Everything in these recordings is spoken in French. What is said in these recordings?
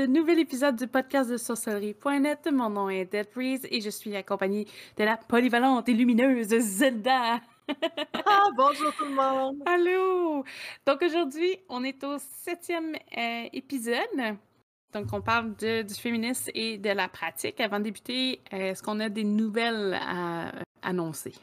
cet nouvel épisode du podcast de sorcellerie.net. Mon nom est Dead Breeze et je suis accompagnée de la polyvalente et lumineuse Zelda. ah, bonjour tout le monde! Allô! Donc aujourd'hui, on est au septième euh, épisode. Donc on parle de, du féminisme et de la pratique. Avant de débuter, est-ce qu'on a des nouvelles à annoncer?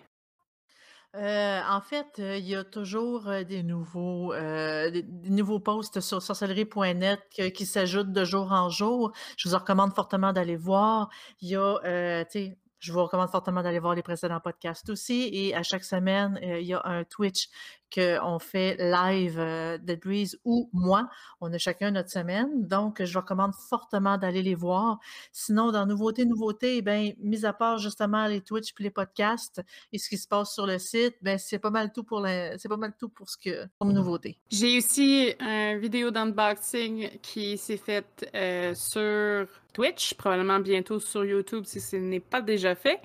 Euh, en fait, euh, il y a toujours euh, des nouveaux, posts sur sorcellerie.net qui s'ajoutent de jour en jour. Je vous recommande fortement d'aller voir. Je vous recommande fortement d'aller voir les précédents podcasts aussi. Et à chaque semaine, il y a un Twitch qu'on fait live euh, Breeze ou moi. On a chacun notre semaine. Donc, je recommande fortement d'aller les voir. Sinon, dans Nouveauté, Nouveauté, ben, mis à part justement les Twitch puis les podcasts et ce qui se passe sur le site, ben, c'est pas mal tout pour c'est pas mal tout pour ce que, nouveauté. J'ai aussi une vidéo d'unboxing qui s'est faite euh, sur Twitch, probablement bientôt sur YouTube si ce n'est pas déjà fait.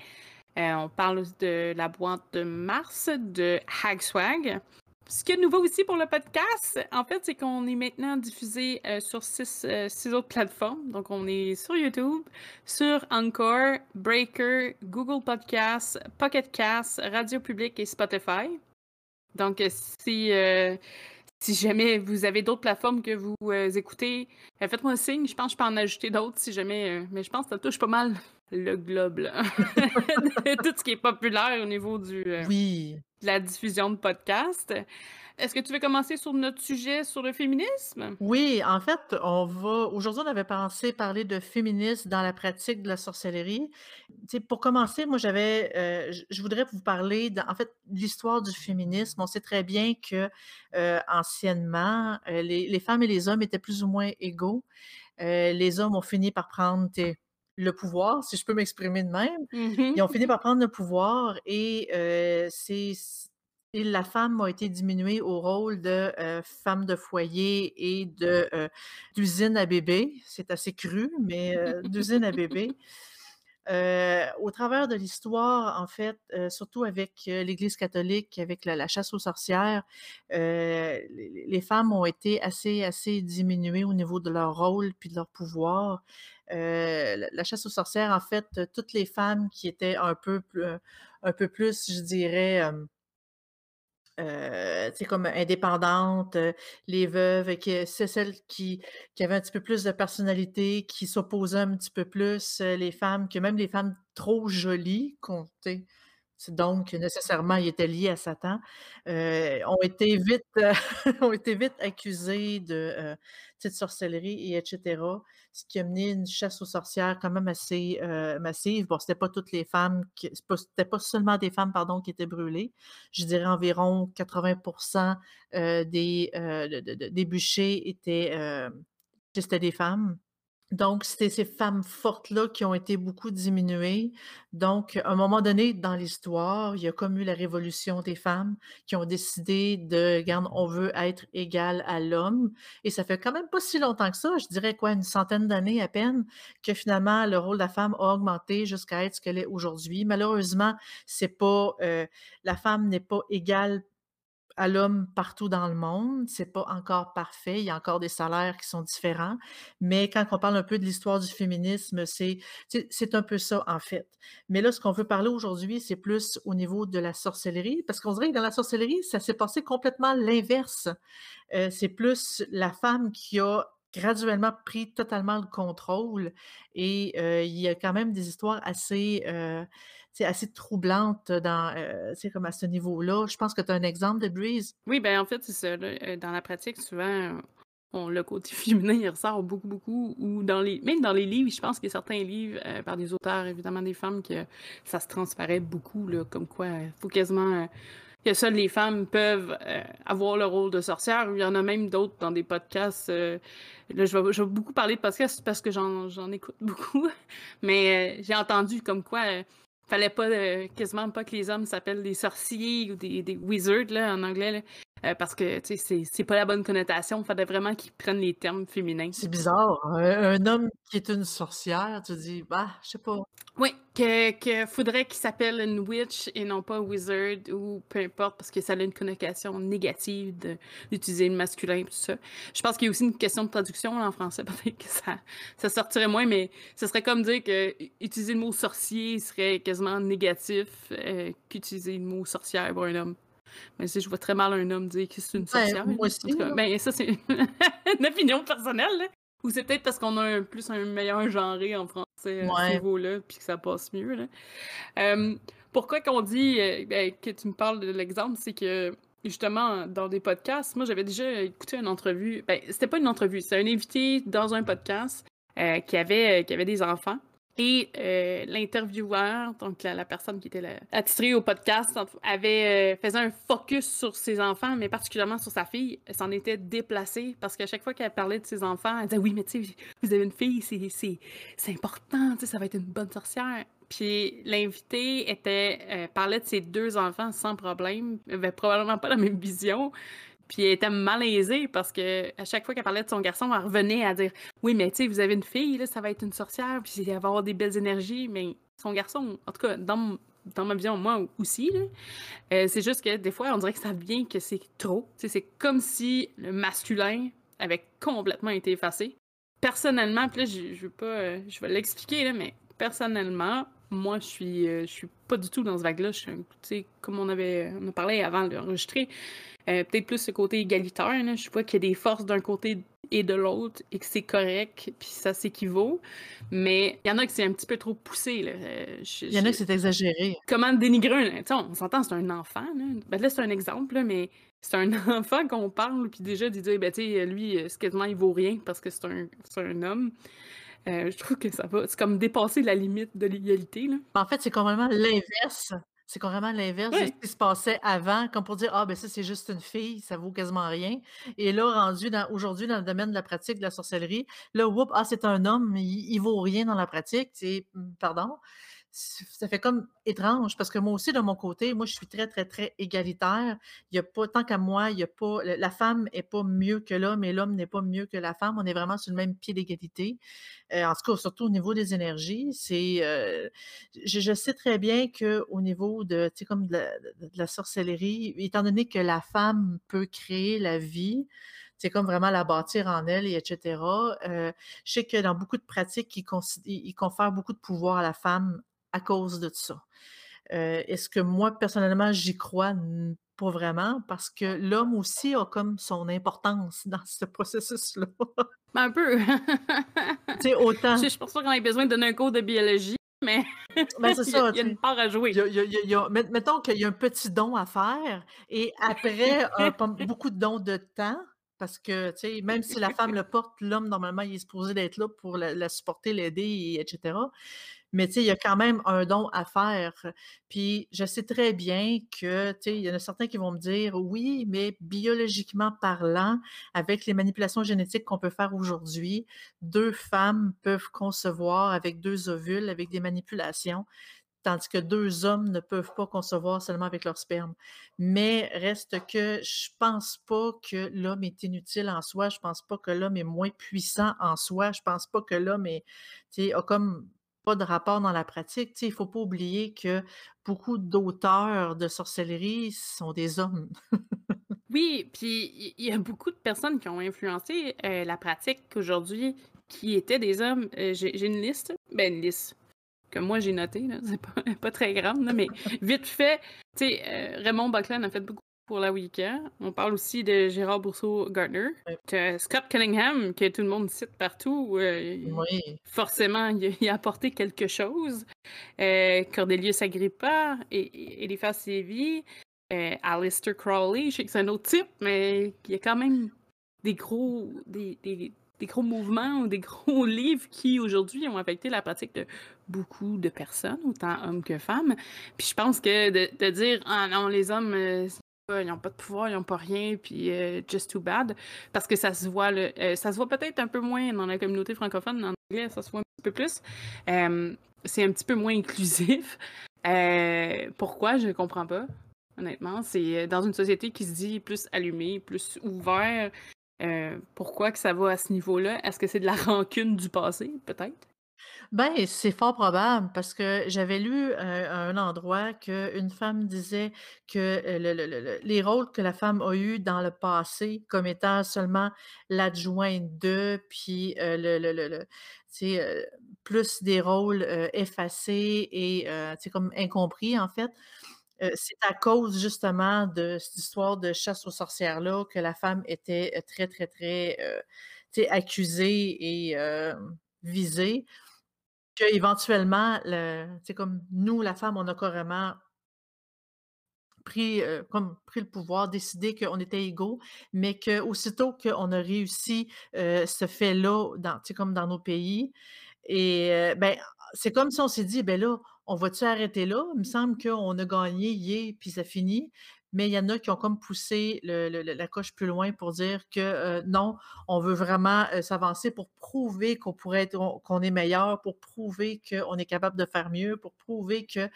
Euh, on parle de la boîte de mars de Hagswag. Ce qui est nouveau aussi pour le podcast, en fait, c'est qu'on est maintenant diffusé euh, sur euh, six, autres plateformes. Donc, on est sur YouTube, sur Encore, Breaker, Google Podcasts, Pocket Cast, Radio Public et Spotify. Donc, si, si jamais vous avez d'autres plateformes que vous écoutez, faites-moi un signe. Je pense que je peux en ajouter d'autres si jamais. mais je pense que ça touche pas mal le globe, là. Tout ce qui est populaire au niveau du, euh, oui. de la diffusion de podcasts. Est-ce que tu veux commencer sur notre sujet sur le féminisme? Oui, en fait, on va. Aujourd'hui, on avait pensé parler de féminisme dans la pratique de la sorcellerie. sais, pour commencer, moi, j'avais. Euh, je voudrais vous parler, en fait, de l'histoire du féminisme. On sait très bien que euh, anciennement, les, les, femmes et les hommes étaient plus ou moins égaux. les hommes ont fini par prendre le pouvoir, si je peux m'exprimer de même. Mmh Ils ont fini par prendre le pouvoir et euh, c'est la femme a été diminuée au rôle de euh, femme de foyer et de euh, d'usine à bébé. C'est assez cru, mais d'usine à bébé. au travers de l'histoire, en fait, surtout avec l'Église catholique, avec la, chasse aux sorcières, les, femmes ont été assez, assez diminuées au niveau de leur rôle puis de leur pouvoir. la chasse aux sorcières, en fait, toutes les femmes qui étaient un peu plus, un peu plus, je dirais, euh, comme indépendantes, euh, les veuves, que c'est celles qui, qui avaient un petit peu plus de personnalité, qui s'opposaient un petit peu plus, euh, les femmes, que même les femmes trop jolies, comptées, donc nécessairement ils étaient liés à Satan, euh, ont été vite ont été vite accusés de, de sorcellerie et etc. Ce qui a mené une chasse aux sorcières quand même assez massive. Bon, c'était pas toutes les femmes, c'était pas seulement des femmes pardon qui étaient brûlées. Je dirais environ 80% des des bûchers étaient c'était des femmes. Donc, c'était ces femmes fortes-là qui ont été beaucoup diminuées. Donc, à un moment donné dans l'histoire, il y a comme eu la révolution des femmes qui ont décidé de, regarde, on veut être égal à l'homme. Et ça fait quand même pas si longtemps que ça, je dirais quoi, une centaine d'années à peine, que finalement, le rôle de la femme a augmenté jusqu'à être ce qu'elle est aujourd'hui. Malheureusement, c'est pas, euh, la femme n'est pas égale à l'homme partout dans le monde. C'est pas encore parfait. Il y a encore des salaires qui sont différents. Mais quand on parle un peu de l'histoire du féminisme, c'est, un peu ça, en fait. Mais là, ce qu'on veut parler aujourd'hui, c'est plus au niveau de la sorcellerie, parce qu'on dirait que dans la sorcellerie, ça s'est passé complètement l'inverse. Euh, c'est plus la femme qui a graduellement pris totalement le contrôle et euh, il y a quand même des histoires assez euh, assez troublante dans, euh, comme à ce niveau-là. Je pense que tu as un exemple de Breeze. Oui, ben en fait, c'est ça. Euh, dans la pratique, souvent, on, le côté féminin, il ressort beaucoup, beaucoup. Ou dans les, même dans les livres, je pense qu'il y a certains livres euh, par des auteurs, évidemment des femmes, que ça se transparaît beaucoup, là, comme quoi il faut quasiment que seules les femmes peuvent avoir le rôle de sorcière. Il y en a même d'autres dans des podcasts. là, je vais, beaucoup parler de podcasts parce que j'en écoute beaucoup. Mais j'ai entendu comme quoi fallait pas euh, quasiment pas que les hommes s'appellent des sorciers ou des, des wizards là, en anglais. Euh, parce que tu sais, c'est pas la bonne connotation. Il faudrait vraiment qu'ils prennent les termes féminins. C'est bizarre. Un, un homme qui est une sorcière, tu dis, bah, je sais pas. Oui, que, que faudrait qu'il s'appelle une witch et non pas wizard ou peu importe parce que ça a une connotation négative d'utiliser le masculin et tout ça. Je pense qu'il y a aussi une question de traduction en français, peut-être que ça, ça sortirait moins, mais ce serait comme dire que utiliser le mot sorcier serait quasiment négatif euh, qu'utiliser le mot sorcière pour un homme. Mais si je vois très mal un homme dire que c'est une sorcière. moi aussi. ben, ça, c'est une opinion personnelle. Ou c'est peut-être parce qu'on a un, plus un meilleur genré en français à ce niveau-là, puis que ça passe mieux. Là. pourquoi qu'on dit euh, ben, que tu me parles de l'exemple, c'est que justement, dans des podcasts, moi j'avais déjà écouté une entrevue. Ben, c'était pas une entrevue, c'était un invité dans un podcast euh, qui, avait, qui avait des enfants. Et euh, l'intervieweur, donc la, personne qui était attitrée au podcast, avait euh, faisait un focus sur ses enfants, mais particulièrement sur sa fille. Elle s'en était déplacée parce qu'à chaque fois qu'elle parlait de ses enfants, elle disait oui, mais tu sais, vous avez une fille, c'est important, ça va être une bonne sorcière. Puis l'invité euh, parlait de ses deux enfants sans problème, il avait probablement pas la même vision. Puis elle était malaisée parce que à chaque fois qu'elle parlait de son garçon, elle revenait à dire Oui, mais tu sais, vous avez une fille, là, ça va être une sorcière, puis elle va avoir des belles énergies. Mais son garçon, en tout cas, dans, dans ma vision, moi aussi, euh, c'est juste que des fois, on dirait que ça vient que c'est trop. c'est comme si le masculin avait complètement été effacé. Personnellement, puis là, je, je veux pas. Euh, je vais l'expliquer, mais personnellement, moi, je suis, euh, je suis pas du tout dans ce vague-là. Comme on avait on a parlé avant d'enregistrer, euh, peut-être plus ce côté égalitaire. Je vois qu'il y a des forces d'un côté et de l'autre et que c'est correct, puis ça s'équivaut. Mais il y en a qui c'est un petit peu trop poussé. Là. Euh, il y en a qui c'est exagéré. Comment dénigrer un... On s'entend, c'est un enfant. Là, ben, là c'est un exemple, mais c'est un enfant qu'on parle, puis déjà, de dire, ben, tu sais, lui, euh, quasiment, il vaut rien parce que c'est un, un homme. Je trouve que ça va. C'est comme dépasser la limite de l'égalité. En fait, c'est complètement l'inverse c'est carrément l'inverse de ce qui se passait avant, comme pour dire Ah, ben ça, c'est juste une fille, ça vaut quasiment rien. Et là, rendu aujourd'hui dans le domaine de la pratique de la sorcellerie, là, whoop, ah, c'est un homme, il, il vaut rien dans la pratique. Pardon ça fait comme étrange parce que moi aussi, de mon côté, moi, je suis très, très, très égalitaire. Il y a pas, tant qu'à moi, il y a pas, la femme n'est pas mieux que l'homme et l'homme n'est pas mieux que la femme. On est vraiment sur le même pied d'égalité. Euh, en tout cas, surtout au niveau des énergies. C'est, euh, je, sais très bien qu'au niveau de, tu sais, comme de la, sorcellerie, étant donné que la femme peut créer la vie, c'est comme vraiment la bâtir en elle, et etc. Euh, je sais que dans beaucoup de pratiques, ils, ils confèrent beaucoup de pouvoir à la femme à cause de ça. Euh, est-ce que moi, personnellement, j'y crois? Pas vraiment, parce que l'homme aussi a comme son importance dans ce processus-là. Ben, un peu. c'est autant. Je, pense pas qu'on ait besoin de donner un cours de biologie, mais ben, c'est ça, il y a une part à jouer. mettons qu'il y a un petit don à faire, et après beaucoup de dons de temps, parce que, tu sais, même si la femme le porte, l'homme, normalement, il est supposé d'être là pour la, la supporter, l'aider, etc. Mais tu il y a quand même un don à faire. Puis je sais très bien que, tu sais, il y en a certains qui vont me dire, oui, mais biologiquement parlant, avec les manipulations génétiques qu'on peut faire aujourd'hui, deux femmes peuvent concevoir avec deux ovules, avec des manipulations tandis que deux hommes ne peuvent pas concevoir seulement avec leur sperme. Mais reste que je pense pas que l'homme est inutile en soi, je pense pas que l'homme est moins puissant en soi, je pense pas que l'homme est, a comme pas de rapport dans la pratique. il ne faut pas oublier que beaucoup d'auteurs de sorcellerie sont des hommes. oui, puis il y a beaucoup de personnes qui ont influencé euh, la pratique aujourd'hui qui étaient des hommes. Euh, j'ai une liste, ben une liste que moi j'ai notée, c'est pas, pas, très grande, mais vite fait, euh, Raymond Buckland a fait beaucoup pour la week-end. On parle aussi de Gérard Bourseau-Gardner. Scott Cunningham, que tout le monde cite partout. Euh, forcément, il a, apporté quelque chose. Euh, Cordelius Agrippa, et, Eliphas Sévy, euh, Alistair Crowley, je sais que c'est un autre type, mais il y a quand même des gros, des, gros mouvements ou des gros livres qui, aujourd'hui, ont affecté la pratique de beaucoup de personnes, autant hommes que femmes. Puis je pense que de, dire, ah non, les hommes, ils n'ont pas de pouvoir, ils n'ont pas rien, puis euh, just too bad. Parce que ça se voit, euh, ça se voit peut-être un peu moins dans la communauté francophone, en anglais, ça se voit un petit peu plus. c'est un petit peu moins inclusif. Euh, pourquoi? Je ne comprends pas. honnêtement. C'est, dans une société qui se dit plus allumée, plus ouvert, heu, pourquoi que ça va à ce niveau-là? Est-ce que c'est de la rancune du passé, peut-être? Ben, c'est fort probable parce que j'avais lu, à un endroit qu'une femme disait que, les rôles que la femme a eus dans le passé comme étant seulement l'adjointe de, puis, le le le plus des rôles, effacés et comme incompris, en fait. C'est à cause justement de cette histoire de chasse aux sorcières-là que la femme était, très, très, très, accusée et visée. Qu'éventuellement, le tu sais, comme nous, la femme, on a carrément pris, heu, comme pris le pouvoir, décidé qu'on était égaux, mais qu'aussitôt qu'on a réussi, heu, ce fait-là comme dans nos pays et heu, ben, c'est comme si on s'est dit: «Beh, là, on va-tu arrêter là? Il me semble qu'on a gagné, yé, puis ça finit». Mais il y en a qui ont comme poussé la coche plus loin pour dire que, heu, non, on veut vraiment, heu, s'avancer pour prouver qu'on pourrait qu'on est meilleur, pour prouver qu'on est capable de faire mieux, pour prouver que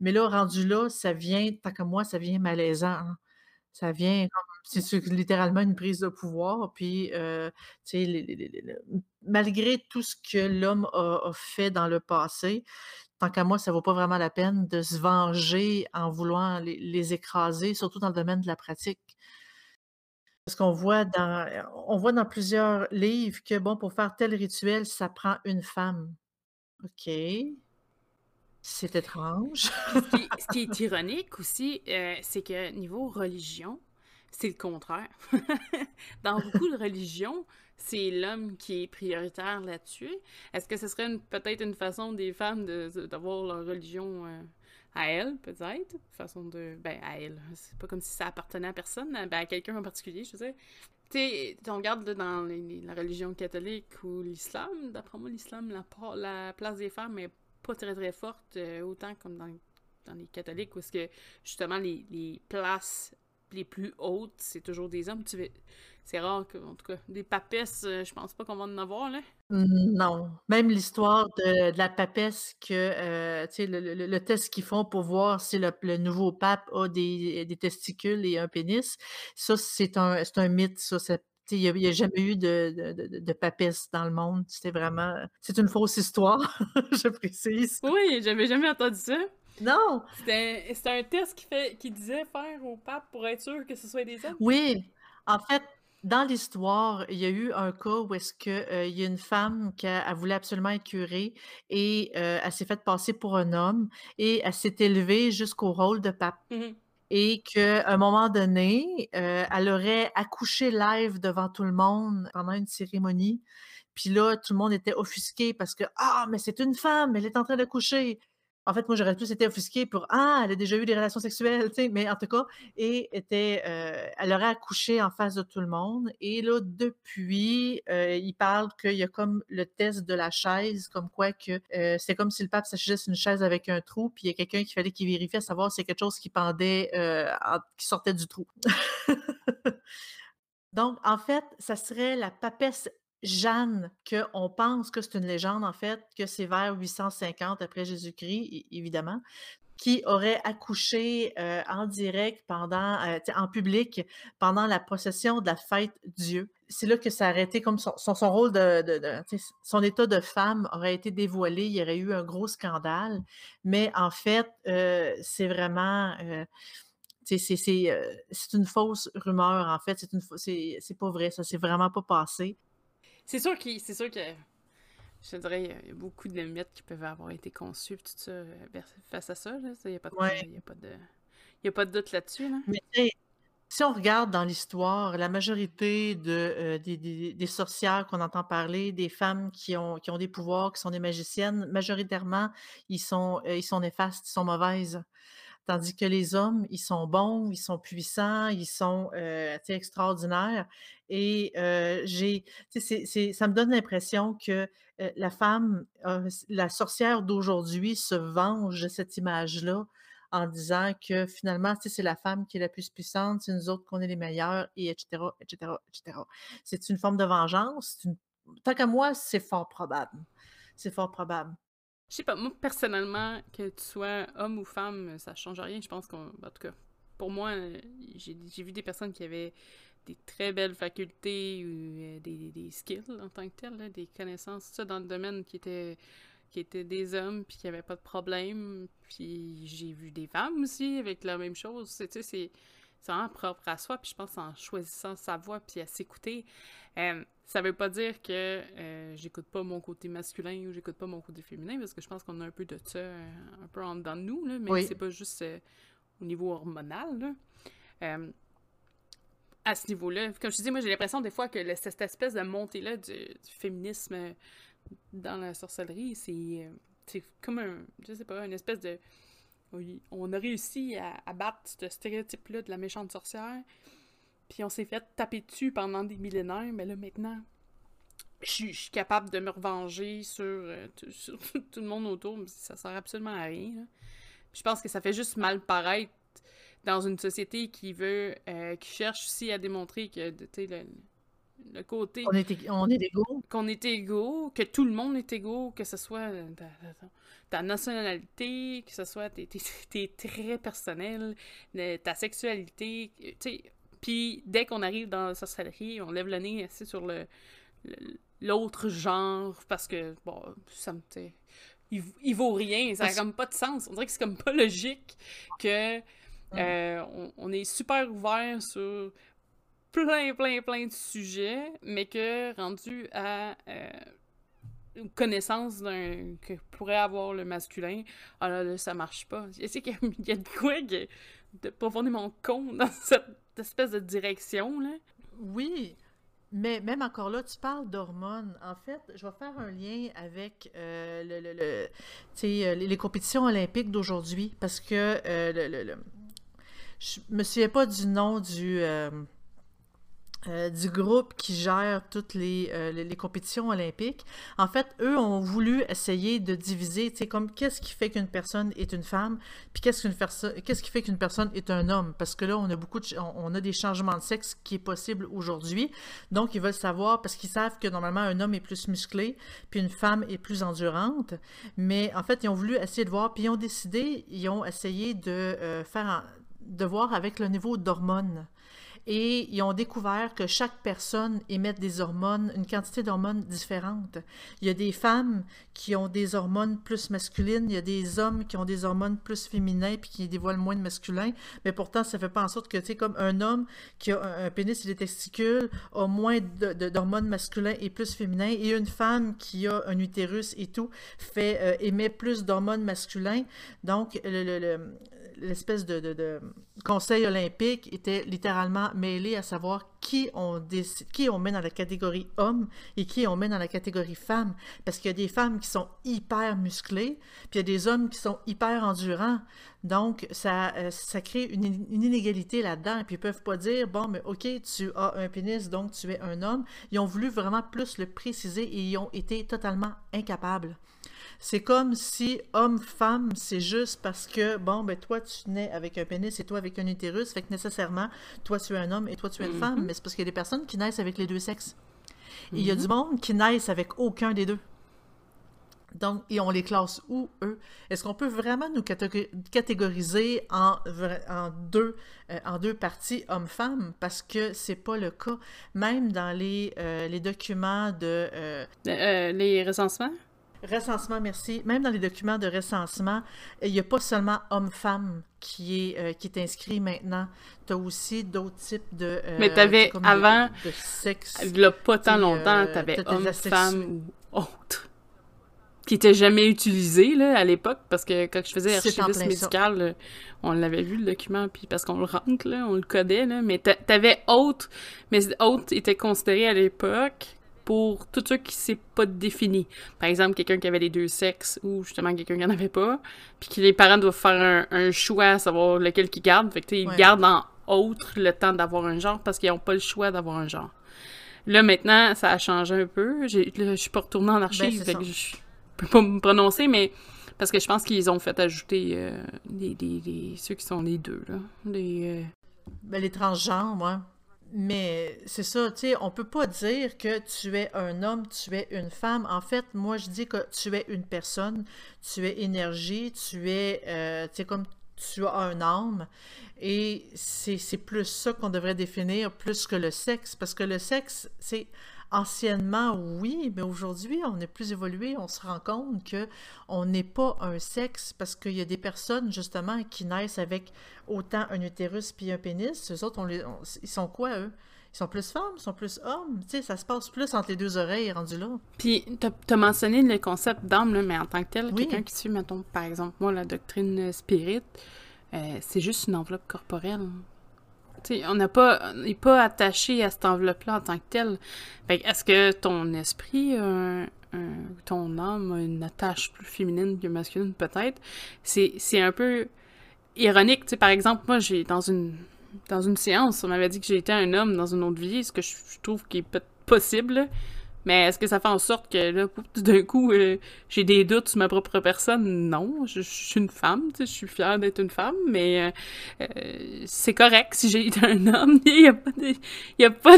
mais là, rendu là, ça vient tant qu'à moi, ça vient malaisant, hein. Ça vient c'est littéralement une prise de pouvoir, puis, tu sais, malgré tout ce que l'homme a fait dans le passé, tant qu'à moi, ça vaut pas vraiment la peine de se venger en voulant les les écraser, surtout dans le domaine de la pratique. Parce qu'on voit dans on voit dans plusieurs livres que, bon, pour faire tel rituel, ça prend une femme. OK. C'est étrange. Ce qui ce qui est ironique aussi, heu, c'est que niveau religion, c'est le contraire. Dans beaucoup de religions, c'est l'homme qui est prioritaire là-dessus. Est-ce que ce serait peut-être une façon des femmes de de d'avoir leur religion, heu, à elles, peut-être? Façon de ben, à elles, c'est pas comme si ça appartenait à personne, ben, à quelqu'un en particulier, je dire. Tu sais, on regarde là, dans la religion catholique ou l'islam, d'après moi, l'islam, la place des femmes est pas très, très forte, heu, autant comme dans dans les catholiques où est-ce que justement les places les plus hautes, c'est toujours des hommes. Tu c'est rare que en tout cas, des papesses, heu, je pense pas qu'on va en avoir là. Non, même l'histoire de de la papesse que, sais, le le le test qu'ils font pour voir si le le nouveau pape a des des testicules et un pénis, ça, c'est un un mythe, ça, il y a jamais eu de de de de de papesse dans le monde. C'était vraiment c'est une fausse histoire, je précise. Oui, j'avais jamais entendu ça. Non! C'était un test qui fait qui disait faire au pape pour être sûr que ce soit des hommes? Oui, en fait, dans l'histoire, il y a eu un cas où est-ce que, heu, il y a une femme qui a elle voulait absolument être curée et heu, elle s'est faite passer pour un homme et elle s'est élevée jusqu'au rôle de pape Mmh mh. et qu'à un moment donné, heu, elle aurait accouché live devant tout le monde pendant une cérémonie. Puis là, tout le monde était offusqué parce que: «Ah, mais c'est une femme, elle est en train d'accoucher». En fait, moi, j'aurais plus été offusquée pour: «Ah, elle a déjà eu des relations sexuelles», tu sais? Mais en tout cas et était, heu, elle aurait accouché en face de tout le monde et là, depuis, heu, ils parlent qu'il y a comme le test de la chaise, comme quoi que, heu, c'est comme si le pape s'asseyait sur une chaise avec un trou, puis il y a quelqu'un qu'il fallait qu'il vérifie à savoir y a quelque chose qui pendait, qui sortait du trou. Donc en fait, ça serait la papesse Jeanne, qu'on pense que c'est une légende en fait, que c'est vers 850 après Jésus-Christ, évidemment, qui aurait accouché, heu, en direct pendant, sais, en public, pendant la procession de la fête Dieu. C'est là que ça aurait été comme son rôle de son état de femme aurait été dévoilé, il y aurait eu un gros scandale. Mais en fait, heu, c'est vraiment, c'est une fausse rumeur en fait, c'est pas vrai, ça s'est vraiment pas passé. C'est sûr qu'il c'est sûr que je dirais, il y a beaucoup de mythes qui peuvent avoir été conçus puis tout ça, vers face à ça, là, il y a Ouais. a pas de il y a pas de doute là-dessus, là. Mais si on regarde dans l'histoire, la majorité de, heu, des des des sorcières qu'on entend parler, des femmes qui ont qui ont des pouvoirs, qui sont des magiciennes, majoritairement, ils sont, heu, ils sont néfastes, ils sont mauvaises. Tandis que les hommes, ils sont bons, ils sont puissants, ils sont, sais, extraordinaires et heu, j'ai ça me donne l'impression que, heu, la femme, la sorcière d'aujourd'hui se venge de cette image-là en disant que finalement, c'est la femme qui est la plus puissante, c'est nous autres qu'on est les meilleurs et et cetera, et cetera, et cetera. C'est une forme de vengeance? Tant qu'à moi, c'est fort probable. C'est fort probable. Je sais pas, moi, personnellement, que tu sois homme ou femme, ça change rien. Je pense qu'on en tout cas, pour moi, j'ai vu des personnes qui avaient des très belles facultés ou des, des, skills en tant que tel, des connaissances, ça, dans le domaine qui était qui étaient des hommes, puis qui n'avaient pas de problème. Puis j'ai vu des femmes aussi avec la même chose. Sais, c'est vraiment propre à soi. Puis je pense en choisissant sa voix, puis à s'écouter, euh, ça veut pas dire que euh, j'écoute pas mon côté masculin ou j'écoute pas mon côté féminin, parce que je pense qu'on a un peu de ça euh, un peu en dedans de nous, là, mais c'est pas juste au niveau hormonal. Là. à ce niveau-là, comme je te dis, moi j'ai l'impression des fois que cette espèce de montée-là du, du féminisme dans la sorcellerie, c'est c'est comme un, je sais pas, une espèce de... Oui, on a réussi à, à battre ce stéréotype-là de la méchante sorcière, puis on s'est fait taper dessus pendant des millénaires, mais là, maintenant, je suis capable de me revenger sur, euh, tout le monde autour, mais ça sert absolument à rien. Je pense que ça fait juste mal paraître dans une société qui veut, euh, qui cherche aussi à démontrer que, tu sais, le, le côté. On est, on est égaux. Qu'on est égaux, que tout le monde est égaux, que ce soit ta, nationalité, que ce soit tes, tes, traits personnels, ta sexualité. Tu sais, puis dès qu'on arrive dans la sorcellerie, on lève le nez assez sur le l'autre genre parce que bon ça me il, il, vaut rien ça n'a comme pas de sens on dirait que c'est comme pas logique que euh, on, on, est super ouvert sur plein, plein, plein de sujets, mais que rendu à euh, une connaissance d'un que pourrait avoir le masculin, ah là, ça marche pas. Je sais qu'il y, a de quoi de profondément con dans cette espèce de direction, là. Oui, mais même encore là, tu parles d'hormones. En fait, je vais faire un lien avec euh, le, le, le euh, les, compétitions olympiques d'aujourd'hui parce que le, le, je me souviens pas du nom du euh, du groupe qui gère toutes euh, les, les, compétitions olympiques. En fait, eux ont voulu essayer de diviser, tu sais, comme qu'est-ce qui fait qu'une personne est une femme, puis qu'est-ce qu'une qu'est-ce qui fait qu'une personne est un homme, parce que là, on a beaucoup de, on, a des changements de sexe qui est possible aujourd'hui. Donc, ils veulent savoir, parce qu'ils savent que normalement, un homme est plus musclé, puis une femme est plus endurante. Mais en fait, ils ont voulu essayer de voir, puis ils ont décidé, ils ont essayé de euh, faire, de voir avec le niveau d'hormones et ils ont découvert que chaque personne émet des hormones, une quantité d'hormones différentes. Il y a des femmes qui ont des hormones plus masculines, il y a des hommes qui ont des hormones plus féminins puis qui dévoilent moins de masculin, mais pourtant ça fait pas en sorte que tu sais comme un homme qui a un, pénis et des testicules a moins d'hormones masculins et plus féminins et une femme qui a un utérus et tout fait euh, émet plus d'hormones masculins. Donc le, le l'espèce de, conseil olympique était littéralement mêlé à savoir qui on, qui met dans la catégorie homme et qui on met dans la catégorie femme. Parce qu'il y a des femmes qui sont hyper musclées, puis il y a des hommes qui sont hyper endurants. Donc, ça, euh, ça crée une, une inégalité là-dedans. Puis ils peuvent pas dire, bon, mais OK, tu as un pénis, donc tu es un homme. Ils ont voulu vraiment plus le préciser et ils ont été totalement incapables. C'est comme si homme-femme, c'est juste parce que, bon, ben toi, tu nais avec un pénis et toi avec un utérus, fait que nécessairement, toi, tu es un homme et toi, tu es une femme. Mm-hmm. Mais c'est parce qu'il y a des personnes qui naissent avec les deux sexes. Il y a du monde qui naissent avec aucun des deux. Donc, et on les classe où, eux? Est-ce qu'on peut vraiment nous catégoriser en, en, deux, euh, en deux parties hommes-femmes? Parce que c'est pas le cas. Même dans les, euh, les documents de... Euh, les recensements? Recensement, merci. Même dans les documents de recensement, il n'y a pas seulement homme-femme qui est, euh, qui est inscrit maintenant. Tu as aussi d'autres types de. Euh, Mais tu avais avant. De, sexe. Il n'y a pas tant longtemps, euh, tu avais homme-femme ou autre. Qui n'était jamais utilisé là, à l'époque, parce que quand je faisais archiviste médical, on l'avait vu le document, puis parce qu'on le rentre, là, on le codait, là, mais tu avais autre, mais autre était considéré à l'époque pour tous ceux qui s'est pas défini. Par exemple, quelqu'un qui avait les deux sexes ou justement quelqu'un qui en avait pas, puis que les parents doivent faire un, choix à savoir lequel qu'ils gardent. Fait que ils gardent en autre le temps d'avoir un genre parce qu'ils n'ont pas le choix d'avoir un genre. Là, maintenant, ça a changé un peu. je suis pas retournée en archive, ben, je peux pas me prononcer, mais parce que je pense qu'ils ont fait ajouter euh, ceux qui sont les deux, là. Les, euh, ben, les transgenres, moi. Mais c'est ça, tu sais, on peut pas dire que tu es un homme, tu es une femme. En fait, moi, je dis que tu es une personne, tu es énergie, tu es, euh, tu sais, comme tu as un âme. Et c'est plus ça qu'on devrait définir plus que le sexe, parce que le sexe, c'est anciennement, oui, mais aujourd'hui, on est plus évolué, on se rend compte que on n'est pas un sexe, parce qu'il y a des personnes, justement, qui naissent avec autant un utérus puis un pénis. Eux autres, on les, ils sont quoi, eux? Ils sont plus femmes, ils sont plus hommes? Tu sais, ça se passe plus entre les deux oreilles rendu là. Puis, tu as, mentionné le concept d'âme, mais en tant que tel, quelqu'un qui suit, mettons, par exemple, moi, la doctrine spirit, euh, c'est juste une enveloppe corporelle. On n'a pas, n'est pas attaché à cette enveloppe-là en tant que tel. est-ce que ton esprit, ton âme a une attache plus féminine que masculine, peut-être? C'est, un peu ironique. par exemple, moi, j'ai dans une dans une séance, on m'avait dit que j'étais un homme dans une autre vie, ce que je, trouve qui est peut possible. Mais est-ce que ça fait en sorte que là, d'un coup, euh, j'ai des doutes sur ma propre personne? Non, je, suis une femme, je suis fière d'être une femme, mais euh, euh, c'est correct si j'ai été un homme. Il n'y a, pas de, y a, pas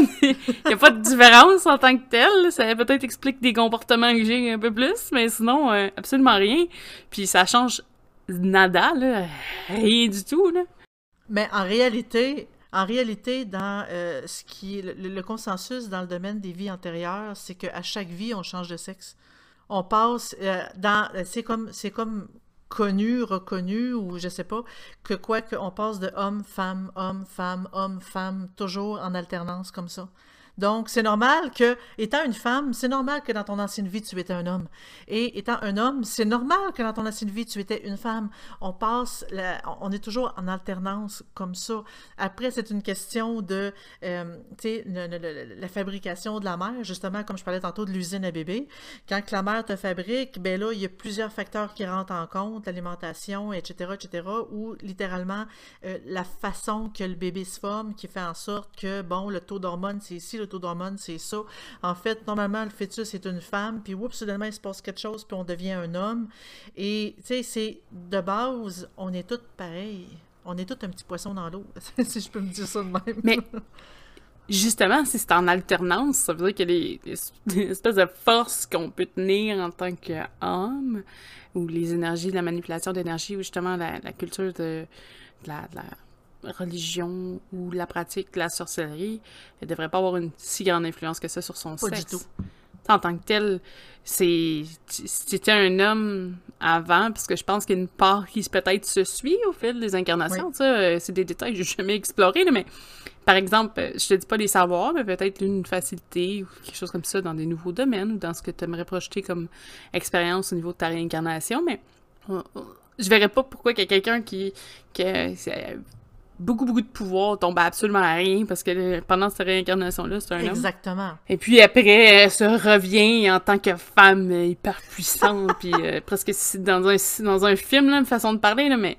a pas de différence en tant que tel. Ça peut-être explique des comportements que j'ai un peu plus, mais sinon, absolument rien. Puis ça change nada, là, rien du tout, là. Mais en réalité, en réalité, dans euh, ce qui le, consensus dans le domaine des vies antérieures, c'est qu'à chaque vie, on change de sexe. On passe euh, dans, c'est comme, c'est comme connu, reconnu ou je sais pas, que quoi qu'on passe de homme, femme, homme, femme, homme, femme, toujours en alternance comme ça. Donc, c'est normal que, étant une femme, c'est normal que dans ton ancienne vie, tu étais un homme. Et étant un homme, c'est normal que dans ton ancienne vie, tu étais une femme. On passe, on est toujours en alternance comme ça. Après, c'est une question de, euh, tu sais, la fabrication de la mère, justement, comme je parlais tantôt de l'usine à bébé. Quand la mère te fabrique, ben là, il y a plusieurs facteurs qui rentrent en compte, l'alimentation, etc., etc., ou littéralement euh, la façon que le bébé se forme qui fait en sorte que, bon, le taux d'hormones, c'est ici, le taux d'hormones, c'est ça. En fait, normalement, le fœtus est une femme, puis oups, soudainement, il se passe quelque chose, puis on devient un homme. Et, tu sais, c'est de base, on est tous pareils. On est tous un petit poisson dans l'eau, si je peux me dire ça de même. Mais justement, si c'est en alternance, ça veut dire qu'il y a des, espèces de forces qu'on peut tenir en tant qu'homme, ou les énergies, la manipulation d'énergie, ou justement la, culture de, la, de la religion ou la pratique de la sorcellerie, elle devrait pas avoir une si grande influence que ça sur son pas sexe. du tout. En tant que tel, c'est c'était un homme avant, parce que je pense qu'il y a une part qui peut-être se suit au fil des incarnations. Euh, c'est des détails que je n'ai jamais explorés, mais par exemple, je te dis pas les savoirs, mais peut-être une facilité ou quelque chose comme ça dans des nouveaux domaines ou dans ce que tu aimerais projeter comme expérience au niveau de ta réincarnation, mais je verrais pas pourquoi il y a quelqu'un qui, qui beaucoup, beaucoup de pouvoir tombe absolument à rien parce que pendant cette réincarnation-là, c'est un Exactement. homme. Exactement. Et puis après, elle se revient en tant que femme hyper puissante, puis euh, presque dans un, dans un film, là, une façon de parler, là, mais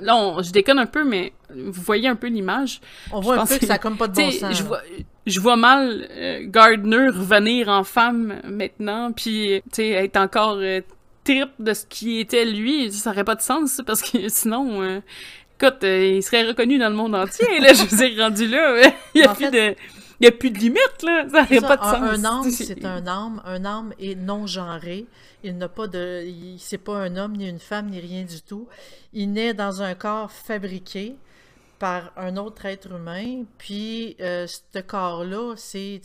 là, je déconne un peu, mais vous voyez un peu l'image. On voit un peu que, ça comme pas de bon sens. Je vois, je vois mal euh, Gardner revenir en femme maintenant, puis, être encore... Euh, trip de ce qui était lui, ça aurait pas de sens, parce que sinon, Écoute, euh, il serait reconnu dans le monde entier, là, je vous ai rendu là. il n'y a, plus de... Il a plus de limite, là. Ça n'a pas de sens. Un homme, c'est un homme. Un homme est non-genré. Il n'a pas de... C'est pas un homme, ni une femme, ni rien du tout. Il naît dans un corps fabriqué par un autre être humain. Puis, euh, ce corps-là, c'est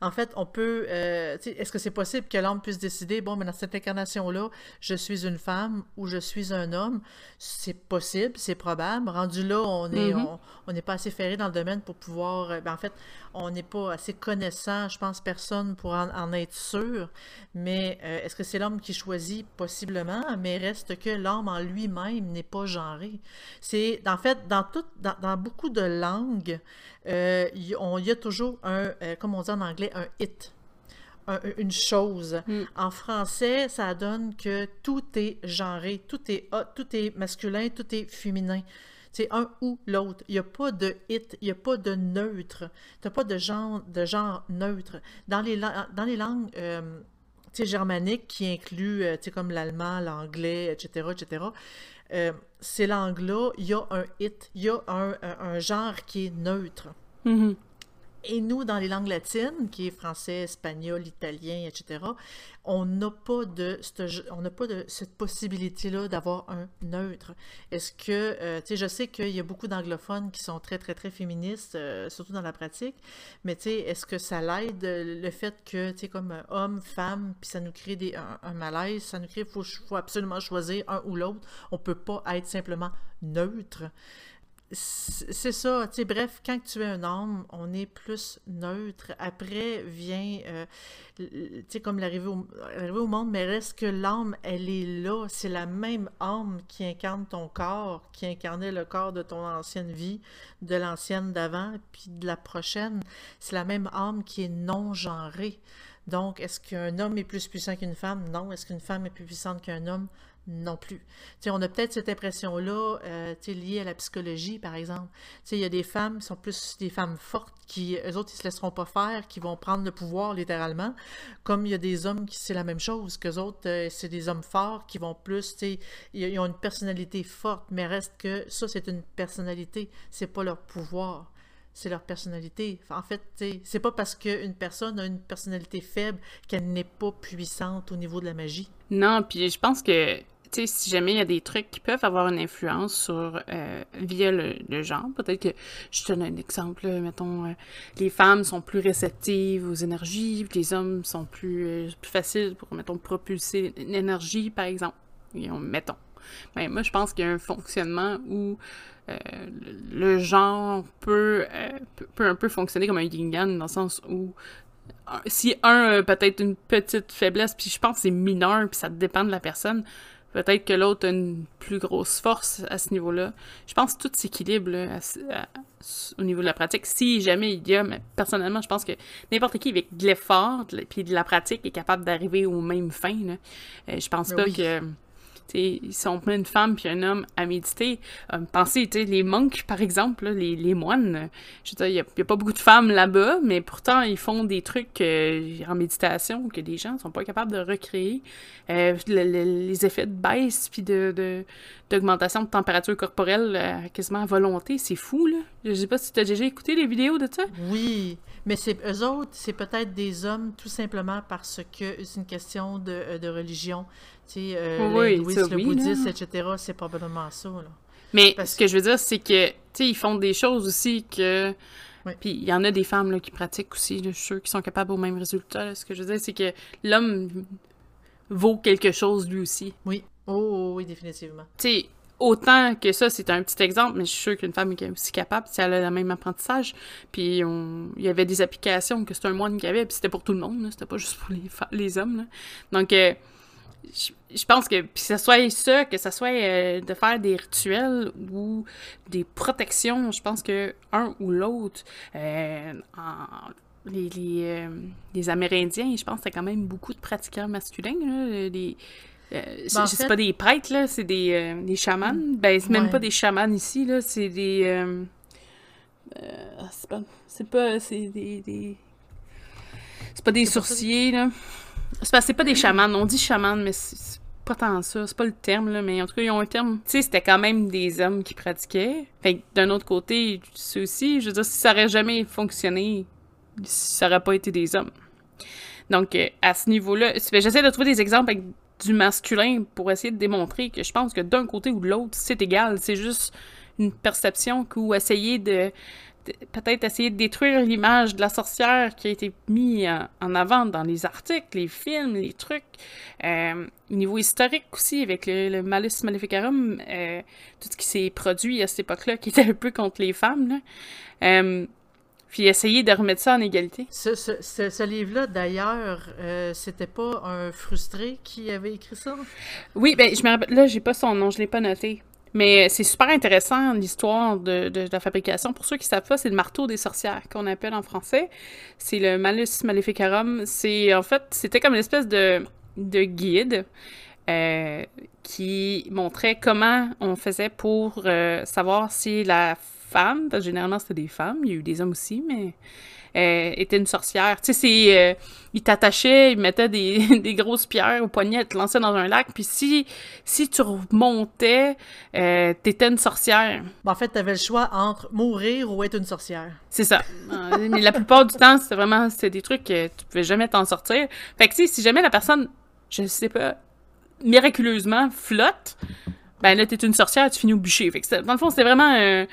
en fait, on peut. Euh, est-ce que c'est possible que l'homme puisse décider, bon, mais dans cette incarnation-là, je suis une femme ou je suis un homme? C'est possible, c'est probable. Rendu là, on est, mm-hmm. on n'est pas assez ferré dans le domaine pour pouvoir. Euh, ben, en fait, on n'est pas assez connaissant, je pense, personne pour en, être sûr. Mais euh, est-ce que c'est l'homme qui choisit? Possiblement, mais reste que l'homme en lui-même n'est pas genré. C'est, en fait, dans, tout, dans, beaucoup de langues, euh, il y a toujours un, euh, comme on dit en anglais, un hit une chose. Mm. En français, ça donne que tout est genré, tout est tout est masculin, tout est féminin. C'est un ou l'autre. Il n'y a pas de hit, il n'y a pas de neutre. Tu n'as pas de genre, de genre neutre. Dans les, dans les langues euh, germaniques qui incluent euh, comme l'allemand, l'anglais, etc., etc., euh, ces langues-là, il y a un hit, il y a un, un, genre qui est neutre. Mm-hmm. Et nous, dans les langues latines, qui est français, espagnol, italien, etc., on n'a pas de cette, on n'a pas de cette possibilité-là d'avoir un neutre. Est-ce que, euh, tu sais, je sais qu'il y a beaucoup d'anglophones qui sont très, très, très féministes, euh, surtout dans la pratique, mais tu sais, est-ce que ça l'aide le fait que, tu sais, comme homme, femme, puis ça nous crée des, un, malaise, ça nous crée, il faut, faut absolument choisir un ou l'autre. On peut pas être simplement neutre c'est ça, tu sais, bref, quand tu es un homme, on est plus neutre. Après vient, euh, tu sais, comme l'arrivée au, au, monde, mais reste que l'âme, elle est là. C'est la même âme qui incarne ton corps, qui incarnait le corps de ton ancienne vie, de l'ancienne d'avant, puis de la prochaine. C'est la même âme qui est non-genrée. Donc, est-ce qu'un homme est plus puissant qu'une femme? Non. Est-ce qu'une femme est plus puissante qu'un homme? Non plus. on a peut-être cette impression-là euh, liée à la psychologie, par exemple. Il y a des femmes qui sont plus des femmes fortes qui, eux autres, ils se laisseront pas faire, qui vont prendre le pouvoir littéralement, comme il y a des hommes qui c'est la même chose, qu'eux autres, euh, c'est des hommes forts qui vont plus, ils ont une personnalité forte, mais reste que ça, c'est une personnalité, c'est pas leur pouvoir c'est leur personnalité. En fait, c'est pas parce qu'une personne a une personnalité faible qu'elle n'est pas puissante au niveau de la magie. Non, puis je pense que tu sais, si jamais il y a des trucs qui peuvent avoir une influence sur euh, via le, genre, peut-être que je te donne un exemple, mettons, euh, les femmes sont plus réceptives aux énergies, puis les hommes sont plus, euh, plus faciles pour, mettons, propulser l'énergie, par exemple. mettons. Ben, moi, je pense qu'il y a un fonctionnement où le genre peut, peut, un peu fonctionner comme un yin dans le sens où si un peut-être une petite faiblesse, puis je pense que c'est mineur, puis ça dépend de la personne, Peut-être que l'autre a une plus grosse force à ce niveau-là. Je pense que tout s'équilibre au niveau de la pratique. Si jamais il y a, mais personnellement, je pense que n'importe qui avec de l'effort puis de la pratique est capable d'arriver aux mêmes fins. Là. Euh, je pense pas que ils sont plein de femmes puis un homme à méditer. Euh, pensez, les monks, par exemple, les, les, moines, je veux il n'y a, pas beaucoup de femmes là-bas, mais pourtant, ils font des trucs euh, en méditation que des gens ne sont pas capables de recréer. Euh, les effets de baisse puis d'augmentation de température corporelle quasiment à volonté, c'est fou, là. Je sais pas si tu as déjà écouté les vidéos de ça. Oui, mais c'est eux autres, c'est peut-être des hommes tout simplement parce que c'est une question de, de religion. Euh, oui, le bouddhisme, etc., c'est probablement ça. Mais ce que je veux dire, c'est que, ils font des choses aussi que... Puis il y en a des femmes là, qui pratiquent aussi, je suis sûre, qui sont capables au même résultat. Ce que je veux dire, c'est que l'homme vaut quelque chose lui aussi. Oui. Oh, oui, définitivement. Tu autant que ça, c'est un petit exemple, mais je suis sûre qu'une femme est aussi capable, si elle a le même apprentissage. Puis il y avait des applications que c'était un moine qui avait, puis c'était pour tout le monde, c'était pas juste pour les, les hommes. Donc, euh, je, pense que puis ça soit ça, que ça soit euh, de faire des rituels ou des protections, je pense que un ou l'autre, euh, les, les, euh, les, Amérindiens, je pense que c'est quand même beaucoup de pratiquants masculins. Là, les, ben, c'est pas des prêtres, là, c'est des, des chamans. Mm. Ben, c'est même pas des chamans ici, là, c'est des... c'est pas... C'est pas... C'est des... des... C'est pas des sourciers, là. C'est pas des chamans. On dit chamans, mais c'est pas tant ça. C'est pas le terme, là. Mais en tout cas, ils ont un terme. Tu sais, c'était quand même des hommes qui pratiquaient. Fait d'un autre côté, c'est aussi, je veux dire, si ça aurait jamais fonctionné, ça aurait pas été des hommes. Donc, euh, à ce niveau-là, j'essaie de trouver des exemples avec du masculin pour essayer de démontrer que je pense que d'un côté ou de l'autre, c'est égal. C'est juste une perception ou essayer de peut-être essayer de détruire l'image de la sorcière qui a été mise en, avant dans les articles, les films, les trucs. Euh, au niveau historique aussi, avec le, Malus Maleficarum, euh, tout ce qui s'est produit à cette époque-là, qui était un peu contre les femmes. Là. Euh, puis essayer de remettre ça en égalité. Ce, ce, ce, livre-là, d'ailleurs, c'était pas un frustré qui avait écrit ça? Oui, ben je me rappelle, là, j'ai pas son nom, je l'ai pas noté. Mais c'est super intéressant l'histoire de, la fabrication. Pour ceux qui savent pas, c'est le marteau des sorcières qu'on appelle en français. C'est le Malus Maleficarum. C'est en fait, c'était comme une espèce de, de guide euh, qui montrait comment on faisait pour euh, savoir si la femme, parce que généralement c'était des femmes, il y a eu des hommes aussi, mais euh, était une sorcière. Tu sais, c'est, euh, il t'attachait, il mettait des, des, grosses pierres au poignet, te lançait dans un lac, puis si, si tu remontais, euh, t'étais une sorcière. en fait, t'avais le choix entre mourir ou être une sorcière. C'est ça. Mais la plupart du temps, c'était vraiment, c'était des trucs que tu pouvais jamais t'en sortir. Fait que, tu sais, si jamais la personne, je sais pas, miraculeusement flotte, ben là, t'es une sorcière, tu finis au bûcher. Fait que dans le fond, c'est vraiment,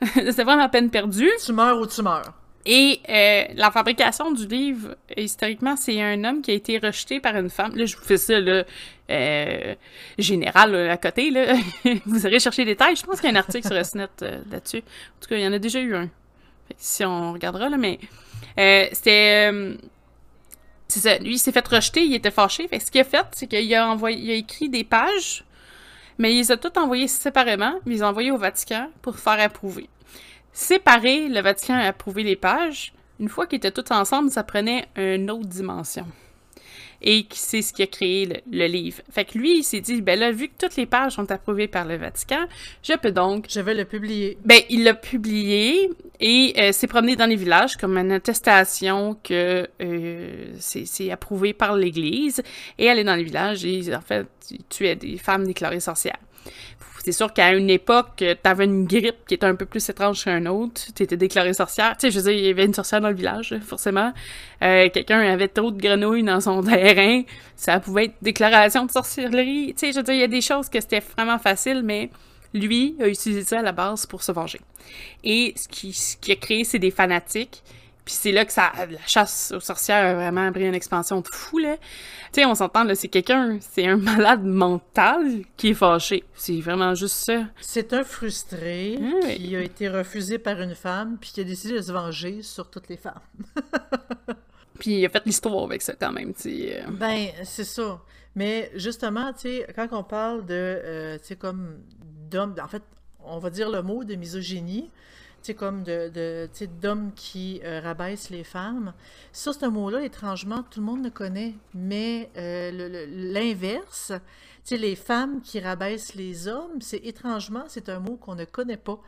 c'est vraiment à peine perdu. Tu meurs ou tu meurs. Et euh, la fabrication du livre, historiquement, c'est un homme qui a été rejeté par une femme. Là, je vous fais ça, là, euh, général, à côté, là. vous aurez cherché des détails. Je pense qu'il y a un article sur SNET euh, là-dessus. En tout cas, il y en a déjà eu un. si on regardera, là, mais... Euh, c'était... Euh, c'est ça. Lui, il s'est fait rejeter, il était fâché. Fait ce qu'il a fait, c'est qu'il a envoyé... Il a écrit des pages, mais il les a toutes envoyées séparément, mais il les a envoyées au Vatican pour faire approuver. Séparer, le Vatican a approuvé les pages. Une fois qu'ils étaient tous ensemble, ça prenait une autre dimension. Et c'est ce qui a créé le, livre. Fait que lui, il s'est dit, ben là, vu que toutes les pages sont approuvées par le Vatican, je peux donc... Je vais le publier. Ben, il l'a publié et euh, s'est promené dans les villages comme une attestation que euh, c'est approuvé par l'Église. Et aller dans les villages et, en fait, tuer des femmes déclarées sorcières c'est sûr qu'à une époque, t'avais une grippe qui était un peu plus étrange qu'un autre, t'étais déclarée sorcière. Tu sais, je veux dire, il y avait une sorcière dans le village, forcément. Euh, quelqu'un avait trop de grenouilles dans son terrain, ça pouvait être déclaration de sorcellerie. Tu sais, je veux il y a des choses que c'était vraiment facile, mais lui a utilisé ça à la base pour se venger. Et qui, ce qui a créé, c'est des fanatiques puis c'est là que ça, la chasse aux sorcières a vraiment pris une expansion de fou, là. Tu sais, on s'entend, là, c'est quelqu'un, c'est un malade mental qui est fâché. C'est vraiment juste ça. C'est un frustré qui a été refusé par une femme, puis qui a décidé de se venger sur toutes les femmes. puis il a fait l'histoire avec ça, quand même, tu sais. Euh. Ben, c'est ça. Mais justement, tu sais, quand on parle de, euh, tu sais, comme d'hommes, en fait, on va dire le mot de misogynie, sais, comme de, de d'hommes qui euh, rabaissent les femmes. Ça, c'est un mot-là, étrangement, tout le monde le connaît. Mais euh, l'inverse, tu les femmes qui rabaissent les hommes, c'est étrangement, c'est un mot qu'on ne connaît pas.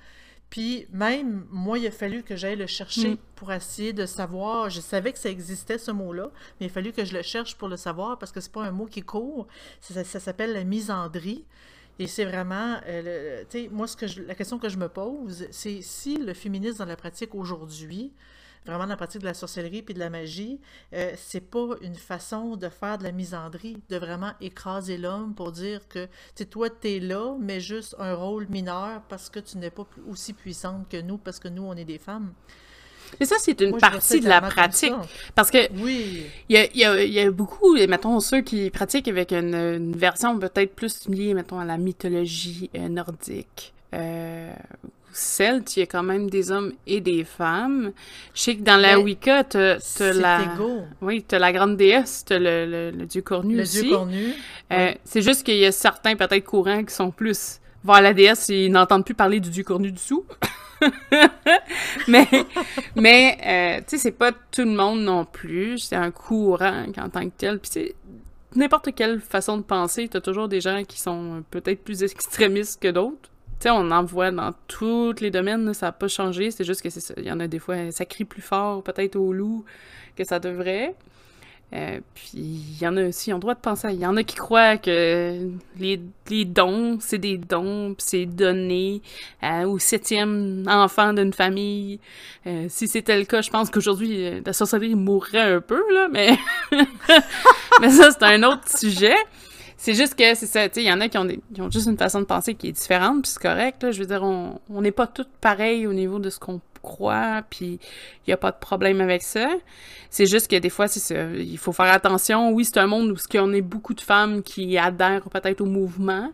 Puis même, moi, il a fallu que j'aille le chercher mm. pour essayer de savoir. Je savais que ça existait, ce mot-là, mais il a fallu que je le cherche pour le savoir parce que c'est pas un mot qui court. Ça, ça s'appelle la misandrie. Et c'est vraiment, euh, tu sais, moi, que la question que je me pose, c'est si le féminisme dans la pratique aujourd'hui, vraiment dans la pratique de la sorcellerie puis de la magie, euh, c'est pas une façon de faire de la misandrie, de vraiment écraser l'homme pour dire que, tu toi, t'es là, mais juste un rôle mineur parce que tu n'es pas aussi puissante que nous, parce que nous, on est des femmes. Mais ça, c'est une partie de la pratique. Parce que oui. il y a, y, a, y a, beaucoup, mettons, ceux qui pratiquent avec une, version peut-être plus liée, mettons, à la mythologie euh, nordique. Euh, Celte, il y a quand même des hommes et des femmes. Je sais que dans la Wicca, t'as la... Égaux. Oui, t'as la grande déesse, t'as le, le, dieu cornu aussi. Le dieu cornu. Euh, C'est juste qu'il y a certains, peut-être, courants qui sont plus vers la déesse ils n'entendent plus parler du dieu cornu du tout. mais, mais euh, tu sais, c'est pas tout le monde non plus. C'est un courant en tant que tel. Puis c'est n'importe quelle façon de penser, t'as toujours des gens qui sont peut-être plus extrémistes que d'autres. Tu sais, on en voit dans tous les domaines, ça n'a pas changé. C'est juste que. Il y en a des fois, ça crie plus fort peut-être au loup que ça devrait. Euh, puis il y en a aussi, on doit penser, il y en a qui croient que les, dons, c'est des dons, puis c'est donné euh, au septième enfant d'une famille. Euh, si c'était le cas, je pense qu'aujourd'hui, la sorcellerie mourrait un peu, là, mais, ça, c'est un autre sujet. C'est juste que c'est ça, tu sais, il y en a qui ont, des, ont juste une façon de penser qui est différente, puis c'est correct. Je veux dire, on n'est pas toutes pareilles au niveau de ce qu'on croit, puis il n'y a pas de problème avec ça. C'est juste que des fois, c'est il faut faire attention. Oui, c'est un monde où on est beaucoup de femmes qui adhèrent peut-être au mouvement,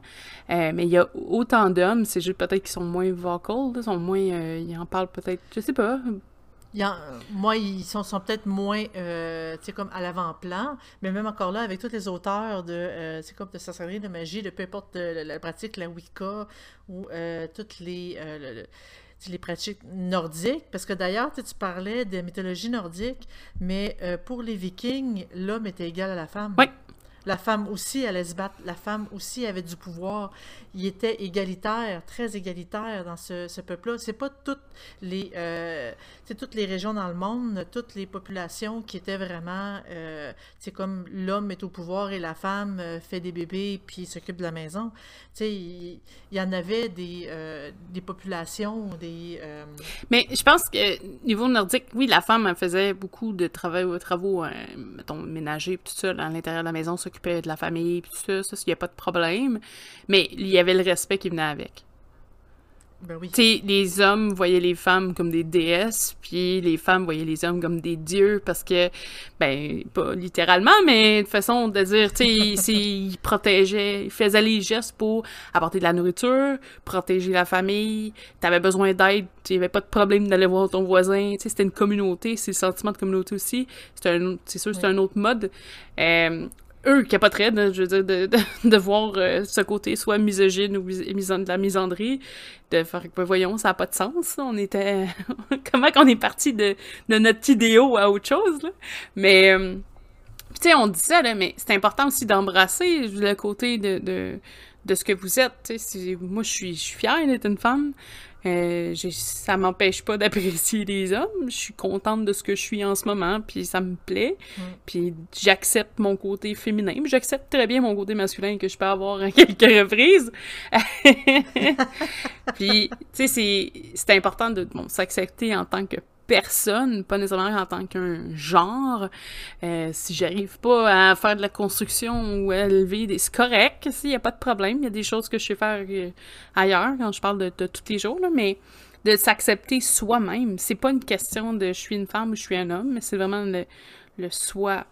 euh, mais il y a autant d'hommes, c'est juste peut-être qu'ils sont moins vocal, sont moins, euh, ils en parlent peut-être, je sais pas, moi, ils sont, peut-être moins, euh, comme à l'avant-plan, mais même encore là, avec tous les auteurs de, euh, comme de sorcellerie, de magie, de peu importe euh, la, pratique, la Wicca, ou toutes les, les pratiques nordiques, parce que d'ailleurs, tu parlais de mythologie nordique, mais pour les Vikings, l'homme était égal à la femme. Oui. La femme aussi allait se battre, la femme aussi avait du pouvoir. Il était égalitaire, très égalitaire dans ce, ce peuple-là. C'est pas toutes les, euh, toutes les régions dans le monde, toutes les populations qui étaient vraiment, euh, c'est comme l'homme est au pouvoir et la femme euh, fait des bébés puis s'occupe de la maison. Tu sais, il, il y en avait des, euh, des populations, des. Mais je pense que niveau nordique, oui, la femme faisait beaucoup de travaux, travaux mettons, ménagers, tout ça, à l'intérieur de la maison, s'occupait de la famille, puis tout ça, ça, il n'y a pas de problème. Mais il y avait le respect qui venait avec. ben oui. Les hommes voyaient les femmes comme des déesses, puis les femmes voyaient les hommes comme des dieux, parce que, ben, pas littéralement, mais de façon de dire, tu ils protégeaient, ils faisaient les gestes pour apporter de la nourriture, protéger la famille, t'avais besoin d'aide, avait pas de problème d'aller voir ton voisin, tu c'était une communauté, c'est le sentiment de communauté aussi, c'est sûr, c'est un autre mode. Euh, eux capoteraient, de, je veux dire, de, de, de voir euh, ce côté soit misogyne ou mis- de la misandrie, de faire que, voyons, ça n'a pas de sens, on était... Comment qu'on est parti de, de notre idéo à autre chose, là? Mais, euh, tu sais, on dit ça, là, mais c'est important aussi d'embrasser le côté de, de, de ce que vous êtes, Moi, je suis fière d'être une femme, euh, j'ai- ça m'empêche pas d'apprécier les hommes. Je suis contente de ce que je suis en ce moment, puis ça me plaît. Mm. Puis j'accepte mon côté féminin. puis J'accepte très bien mon côté masculin que je peux avoir à quelques reprises. puis, tu sais, c'est c'est important de bon, s'accepter en tant que personne, pas nécessairement en tant qu'un genre. Euh, si j'arrive pas à faire de la construction ou à élever des... C'est correct, s'il y a pas de problème. Il y a des choses que je sais faire euh, ailleurs quand je parle de, de tous les jours, là, mais de s'accepter soi-même. C'est pas une question de je suis une femme ou je suis un homme, mais c'est vraiment le, le soi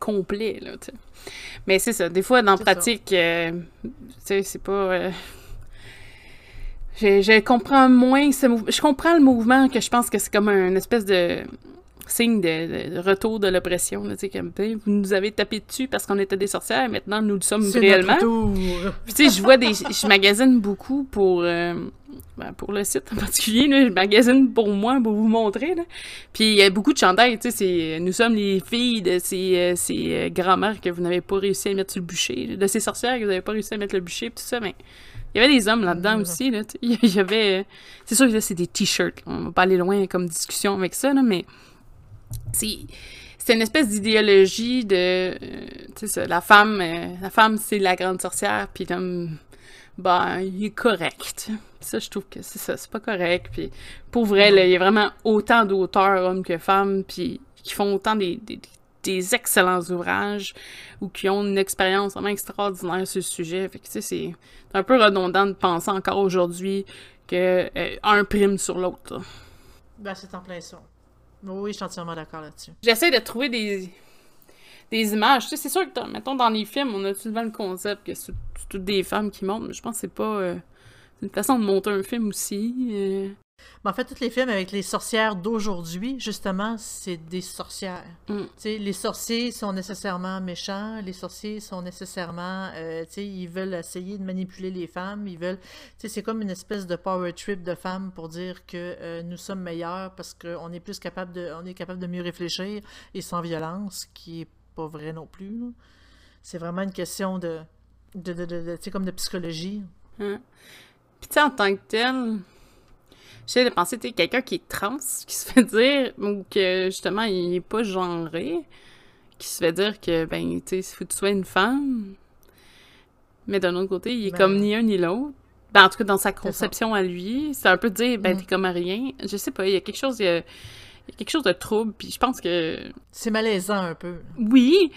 complet, là. Mais c'est ça, des fois, dans la pratique, euh, tu sais, c'est pas... euh, je, je comprends moins ce mouvement. Je comprends le mouvement que je pense que c'est comme un espèce de signe de, de retour de l'oppression. là, Tu sais, comme, vous nous avez tapé dessus parce qu'on était des sorcières, maintenant nous le sommes réellement. Puis tu sais, je vois des... Je magasine beaucoup pour... euh, ben, pour le site en particulier, là, je magasine pour moi, pour vous montrer, là. Puis il y a beaucoup de chandails, tu sais, c'est... Nous sommes les filles de ces, euh, ces euh, grands-mères que vous n'avez pas réussi à mettre sur le bûcher, de ces sorcières que vous n'avez pas réussi à mettre le bûcher, tout ça, mais... Il y avait des hommes là-dedans Mhm. aussi, là. Il y avait... C'est sûr que là, c'est des t-shirts. On va pas aller loin comme discussion avec ça, là, mais... C'est... C'est une espèce d'idéologie de... euh, tu sais, la femme... euh, la femme, c'est la grande sorcière, puis l'homme ben, il est correct. Ça, je trouve que c'est ça, c'est pas correct. Puis, pour vrai, là, il y a vraiment autant d'auteurs, hommes que femmes, puis qui font autant des, des, des excellents ouvrages ou qui ont une expérience vraiment extraordinaire sur le sujet. Fait que, tu sais, c'est un peu redondant de penser encore aujourd'hui que euh, un prime sur l'autre. Ben, c'est en plein ça. Oui, je suis entièrement d'accord là-dessus. J'essaie de trouver des, des images. Tu sais, c'est sûr que, dans- mettons, dans les films, on a souvent le concept que c'est toutes des femmes qui montent, mais je pense que c'est pas... euh, c'est une façon de monter un film aussi. euh. Mais en fait, tous les films avec les sorcières d'aujourd'hui, justement, c'est des sorcières. Mm. Les sorciers sont nécessairement méchants, les sorciers sont nécessairement, euh, ils veulent essayer de manipuler les femmes, ils veulent, c'est comme une espèce de power trip de femmes pour dire que euh, nous sommes meilleurs parce qu'on est plus capable de, on est capable de mieux réfléchir et sans violence, qui est pas vrai non plus. C'est vraiment une question de, de, de, de- comme de psychologie. Hein. Puis en tant que tel, j'essaie de penser, tu quelqu'un qui est trans, qui se fait dire, ou que justement, il est pas genré, qui se fait dire que, ben, tu sais, il faut que tu sois une femme. Mais d'un autre côté, il est Ben- comme ni un ni l'autre. Ben, en tout cas, dans sa conception à lui, c'est un peu de dire, ben, Mm. t'es comme rien. Je sais pas, il y a quelque chose, il y a, il y a quelque chose de trouble, puis je pense que C'est malaisant un peu. oui,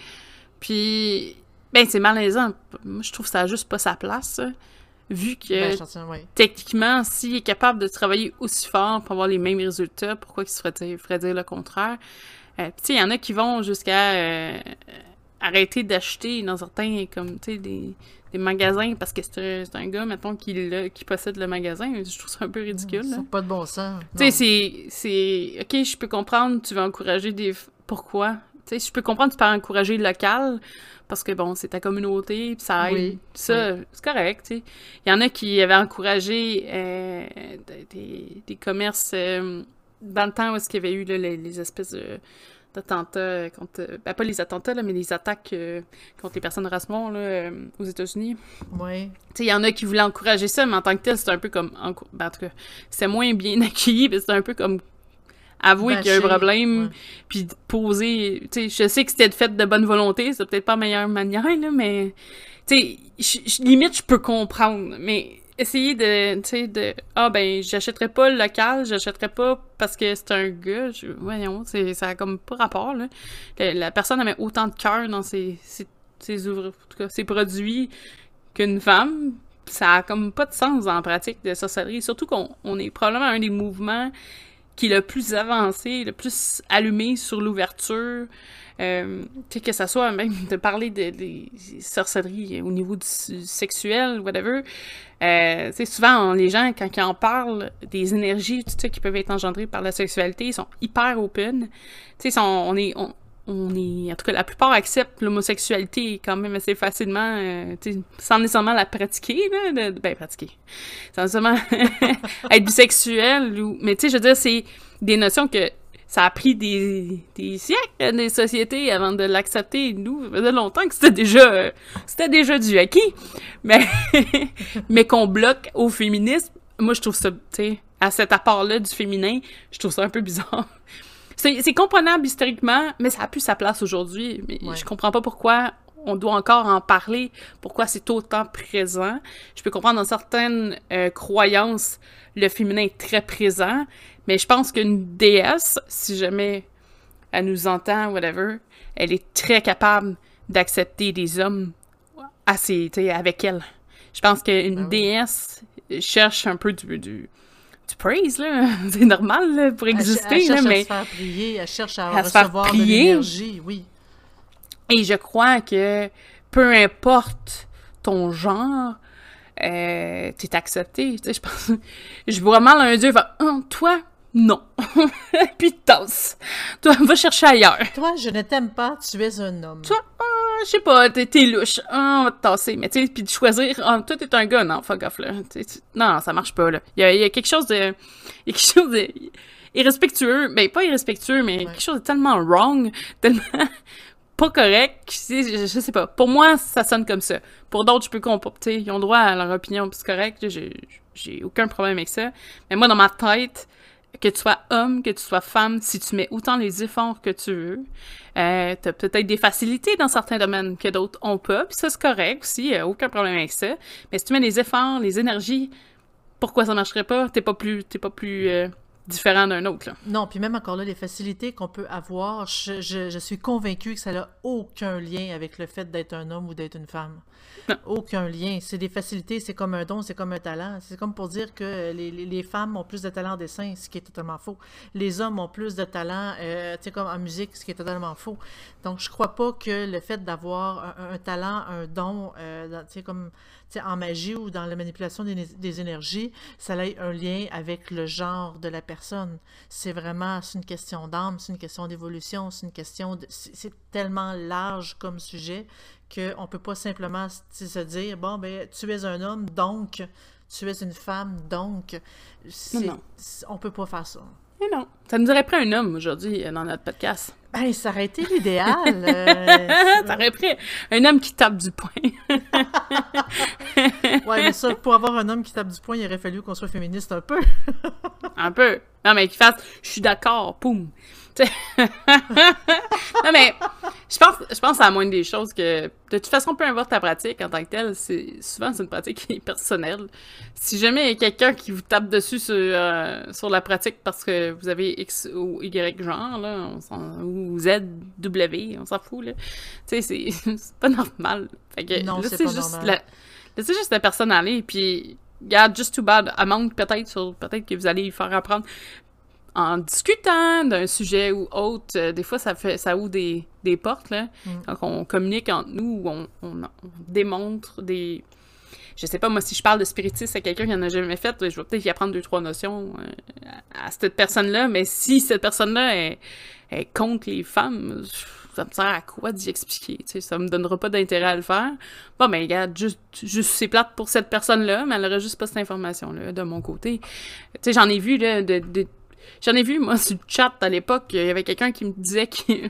puis ben c'est malaisant. Moi, je trouve que ça a juste pas sa place, ça. Vu que Ben, ouais. techniquement, s'il est capable de travailler aussi fort pour avoir les mêmes résultats, pourquoi il se ferait dire, ferait dire le contraire? Euh, il y en a qui vont jusqu'à euh, arrêter d'acheter dans certains, comme, tu sais, des, des magasins parce que c'est un, gars, mettons, qui, qui possède le magasin. Je trouve ça un peu ridicule, Ça pas de bon sens. Tu sais, c'est... OK, je peux comprendre, tu veux encourager des... Pourquoi? Tu sais, je peux comprendre, tu peux encourager le local, parce que, bon, c'est ta communauté, puis ça aide. Oui, Ça, c'est correct, tu sais. Il y en a qui avaient encouragé euh, des, des commerces... euh, dans le temps où est-ce qu'il y avait eu là, les, les espèces d'attentats contre. Ben, pas les attentats, là, mais les attaques contre les personnes de noire là, aux États-Unis. Oui. Tu sais, il y en a qui voulaient encourager ça, mais en tant que tel, c'est un peu comme. Ben, en tout cas, c'est moins bien accueilli, mais c'est un peu comme avouer qu'il y a un problème, puis poser. Tu sais, je sais que c'était fait de bonne volonté, c'est peut-être pas la meilleure manière, là, mais. Tu sais, limite, je peux comprendre, mais essayer de, tu sais, de, ah ben, j'achèterais pas le local, j'achèterais pas parce que c'est un gars, je, voyons, ça a comme pas rapport, là. La, personne avait autant de cœur dans ses, ses, ses ouvres, en tout cas, ses produits qu'une femme, ça a comme pas de sens en pratique de sorcellerie, surtout qu'on on est probablement un des mouvements qui est le plus avancé, le plus allumé sur l'ouverture. Euh, que ça soit même de parler de, sorcelleries au niveau du, sexuel, whatever. Euh, souvent, les gens, quand ils en parlent des énergies, tu sais, qui peuvent être engendrées par la sexualité, ils sont hyper open. On est, est, en tout cas, la plupart acceptent l'homosexualité quand même assez facilement, euh, sans nécessairement la pratiquer, là, de, ben, pratiquer, sans nécessairement être bisexuel, ou, mais tu sais, je veux dire, c'est des notions que ça a pris des, siècles des sociétés avant de l'accepter. Nous, ça faisait longtemps que c'était déjà, c'était déjà du acquis, mais, mais qu'on bloque au féminisme, moi, je trouve ça, tu sais, à cet apport-là du féminin, je trouve ça un peu bizarre. C'est comprenable historiquement, mais ça a plus sa place aujourd'hui. Mais je comprends pas pourquoi on doit encore en parler, pourquoi c'est autant présent. Je peux comprendre dans certaines euh, croyances, le féminin est très présent, mais je pense qu'une déesse, si jamais elle nous entend, whatever, elle est très capable d'accepter des hommes assez, avec elle. Je pense qu'une ah déesse cherche un peu du tu praise, là. C'est normal, pour exister, elle, elle mais... à se faire prier, elle cherche à, recevoir de l'énergie, oui. Et je crois que peu importe ton genre, euh, t'es accepté. Tu sais, je pense... Je vois mal un dieu, va oh, toi, non. Puis tasse. Toi, va chercher ailleurs. Toi, je ne t'aime pas, tu es un homme. Toi, je sais pas, t'es louche, ah, on va te tasser. Mais tu sais, puis de choisir, ah, toi t'es un gars, non, fuck off, là. non, ça marche pas, là. Il y a, quelque chose de. Il y a quelque chose de. irrespectueux, mais pas irrespectueux, mais quelque chose de tellement wrong, tellement pas correct, je, je, sais pas. Pour moi, ça sonne comme ça. Pour d'autres, je peux comprendre, ils ont droit à leur opinion, c'est correct, j'ai aucun problème avec ça. Mais moi, dans ma tête, que tu sois homme, que tu sois femme, si tu mets autant les efforts que tu veux, euh, t'as peut-être des facilités dans certains domaines que d'autres ont pas, puis ça c'est correct aussi, aucun problème avec ça. Mais si tu mets les efforts, les énergies, pourquoi ça marcherait pas? T'es pas plus, t'es pas plus euh, différent d'un autre. Là. Non, puis même encore là, les facilités qu'on peut avoir, je, je, suis convaincue que ça n'a aucun lien avec le fait d'être un homme ou d'être une femme. Aucun lien. C'est des facilités, c'est comme un don, c'est comme un talent. C'est comme pour dire que les, les, femmes ont plus de talent en dessin, ce qui est totalement faux. Les hommes ont plus de talent, euh, tu sais, comme en musique, ce qui est totalement faux. Donc, je crois pas que le fait d'avoir un, talent, un don, euh, tu sais, comme en magie ou dans la manipulation des, des, énergies, ça a un lien avec le genre de la personne. C'est vraiment, c'est une question d'âme, c'est une question d'évolution, c'est une question de... C'est tellement large comme sujet qu'on ne peut pas simplement se dire, bon, ben, tu es un homme, donc tu es une femme, donc... Non, On peut pas faire ça. Mais non. Ça nous aurait pris un homme aujourd'hui euh, dans notre podcast. Ben, ça aurait été l'idéal. Euh, ça aurait pris un homme qui tape du poing. ouais, mais ça, pour avoir un homme qui tape du poing, il aurait fallu qu'on soit féministe un peu. un peu. Non, mais qu'il fasse « je suis d'accord », poum. non, mais je pense, je pense à la moindre des choses que, de toute façon, peu importe ta pratique en tant que telle, c'est souvent c'est une pratique qui est personnelle. Si jamais il y a quelqu'un qui vous tape dessus sur, euh, sur la pratique parce que vous avez X ou Y genre, là, ou Z, W, on s'en fout, là. Tu sais, c'est pas normal. Fait que, non, c'est pas juste La, laissez juste la personne aller, puis garde just too bad, manque peut-être sur peut-être que vous allez lui faire apprendre en discutant d'un sujet ou autre, euh, des fois, ça fait ça ouvre des, des portes, là. Mm. Quand on communique entre nous, on, on, démontre des... Je sais pas, moi, si je parle de spiritisme à quelqu'un qui en a jamais fait, je vais peut-être y apprendre deux, trois notions euh, à cette personne-là, mais si cette personne-là est, est, contre les femmes, ça me sert à quoi d'y expliquer, tu sais, ça me donnera pas d'intérêt à le faire. Bon, mais regarde, juste, juste c'est plate pour cette personne-là, mais elle aurait juste pas cette information-là de mon côté. Tu sais, j'en ai vu, là, de j'en ai vu, moi, sur le chat à l'époque, il y avait quelqu'un qui me disait que...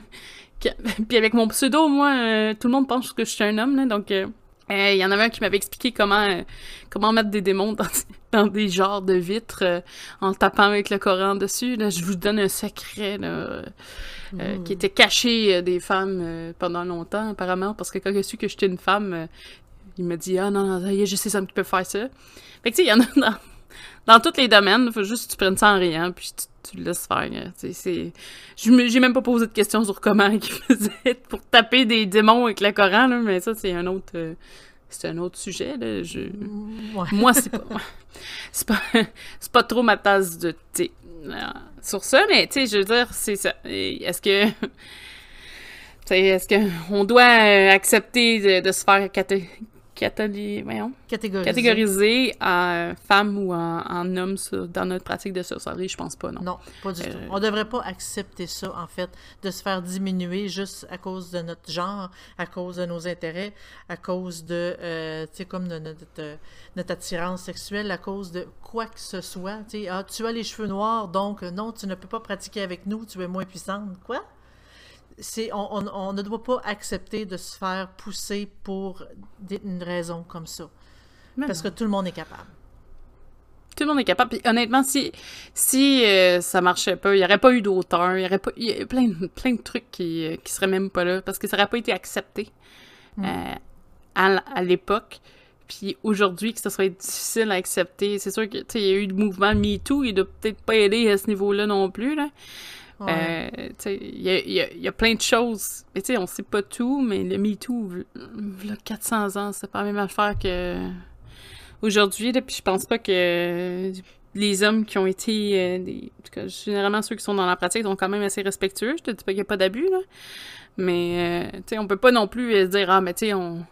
Puis avec mon pseudo, moi, euh, tout le monde pense que je suis un homme, là, donc... Euh, il y en avait un qui m'avait expliqué comment comment mettre des démons dans, dans des genres de vitres en tapant avec le Coran dessus. Là, je vous donne un secret là, qui était caché des femmes pendant longtemps, apparemment, parce que quand j'ai su que j'étais une femme, il m'a dit Ah non, non, je sais ça qui peut faire ça. Fait que tu sais, il y en a dans, dans tous les domaines, il faut juste que tu prennes ça en rien, puis tu, le laisses faire. C'est, j'ai même pas posé de questions sur comment ils faisaient pour taper des démons avec le Coran, là, mais ça, c'est un autre. Euh, c'est un autre sujet, là. Je... Moi, c'est pas. c'est pas, c'est pas trop ma tasse de thé. Sur ça, mais tu sais, je veux dire, c'est ça. Est-ce que. Est-ce qu'on doit euh, accepter de, se faire catégoriser. en femme ou en, homme dans notre pratique de sorcellerie, je pense pas, non. Non, pas du tout. Euh, On devrait pas accepter ça, en fait, de se faire diminuer juste à cause de notre genre, à cause de nos intérêts, à cause de, euh, tu sais, comme de notre, attirance sexuelle, à cause de quoi que ce soit. Tu ah, tu as les cheveux noirs, donc non, tu ne peux pas pratiquer avec nous, tu es moins puissante. Quoi? On, ne doit pas accepter de se faire pousser pour une raison comme ça. parce que tout le monde est capable. Tout le monde est capable. Puis honnêtement, si, si euh, ça marchait pas, il n'y aurait pas eu d'auteur, il y aurait pas y a plein, plein de trucs qui, ne seraient même pas là parce que ça n'aurait pas été accepté mm. euh, à, l'époque. Puis aujourd'hui, que ça serait difficile à accepter. C'est sûr qu'il y a eu le mouvement MeToo, il doit peut-être pas aider à ce niveau-là non plus. Là. Euh, il y a, plein de choses. Mais tu sais, on sait pas tout, mais le MeToo, a 400 ans, c'est pas la même affaire que aujourd'hui. Puis je pense pas que les hommes qui ont été, euh, en tout cas, généralement ceux qui sont dans la pratique, sont quand même assez respectueux. Je te dis pas qu'il n'y a pas d'abus, là. Mais, euh, tu sais, on peut pas non plus se dire, ah, mais tu sais, on,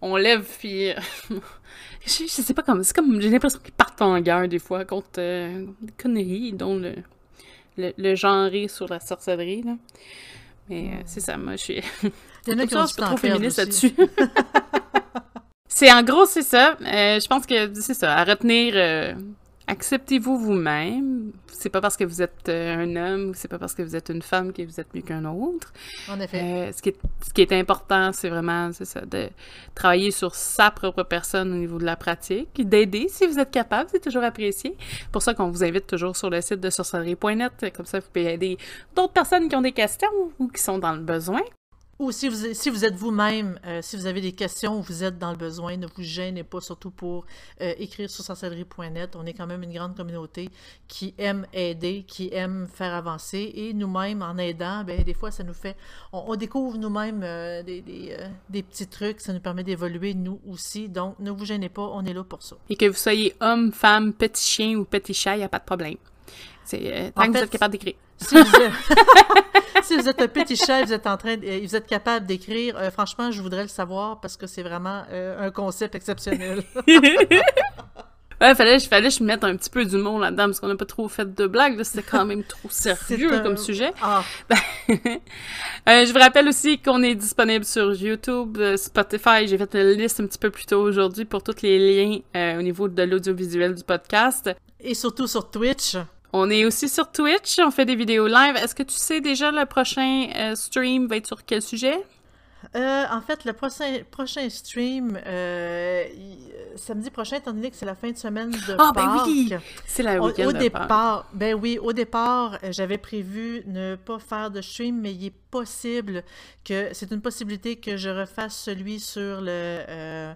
on lève, puis... je, sais pas comment, c'est comme, j'ai l'impression qu'ils partent en guerre des fois contre des conneries, dont le le, le genré sur la sorcellerie. Là. Mais euh, c'est ça, moi, je suis. Il y en a qui ont trop féministe là-dessus. c'est en gros, c'est ça. Euh, je pense que c'est ça. À retenir, euh, acceptez-vous vous-même. C'est pas parce que vous êtes euh, un homme ou c'est pas parce que vous êtes une femme que vous êtes mieux qu'un autre. En effet. Euh, ce, qui est, ce qui est important, c'est vraiment c'est ça, de travailler sur sa propre personne au niveau de la pratique, d'aider si vous êtes capable, c'est toujours apprécié. pour ça qu'on vous invite toujours sur le site de sorcellerie.net. Comme ça, vous pouvez aider d'autres personnes qui ont des questions ou qui sont dans le besoin. Ou si vous, si vous êtes vous-même, euh, si vous avez des questions ou vous êtes dans le besoin, ne vous gênez pas, surtout pour euh, écrire sur sorcellerie.net. On est quand même une grande communauté qui aime aider, qui aime faire avancer. Et nous-mêmes, en aidant, ben, des fois, ça nous fait... On, découvre nous-mêmes euh, des, des, des, petits trucs, ça nous permet d'évoluer, nous aussi. Donc, ne vous gênez pas, on est là pour ça. Et que vous soyez homme, femme, petit chien ou petit chat, il n'y a pas de problème. C'est tant que vous êtes capable d'écrire. Si vous, vous êtes un petit chat, vous êtes en train, de... vous êtes capable d'écrire. Euh, franchement, je voudrais le savoir parce que c'est vraiment euh, un concept exceptionnel. Ouais, fallait, fallait que je mette un petit peu d'humour là-dedans parce qu'on n'a pas trop fait de blagues. C'était quand même trop sérieux comme sujet. Ah. euh, je vous rappelle aussi qu'on est disponible sur YouTube, euh, Spotify. J'ai fait une liste un petit peu plus tôt aujourd'hui pour tous les liens au niveau de l'audiovisuel du podcast. Et surtout sur Twitch. On est aussi sur Twitch, on fait des vidéos live. Est-ce que tu sais déjà le prochain euh, stream va être sur quel sujet? Euh, en fait, le prochain, prochain stream, euh, samedi prochain, étant donné que c'est la fin de semaine de Ah, ben oui! C'est la week-end Au départ, ben oui, au départ, j'avais prévu ne pas faire de stream, mais il est possible que, c'est une possibilité que je refasse celui sur le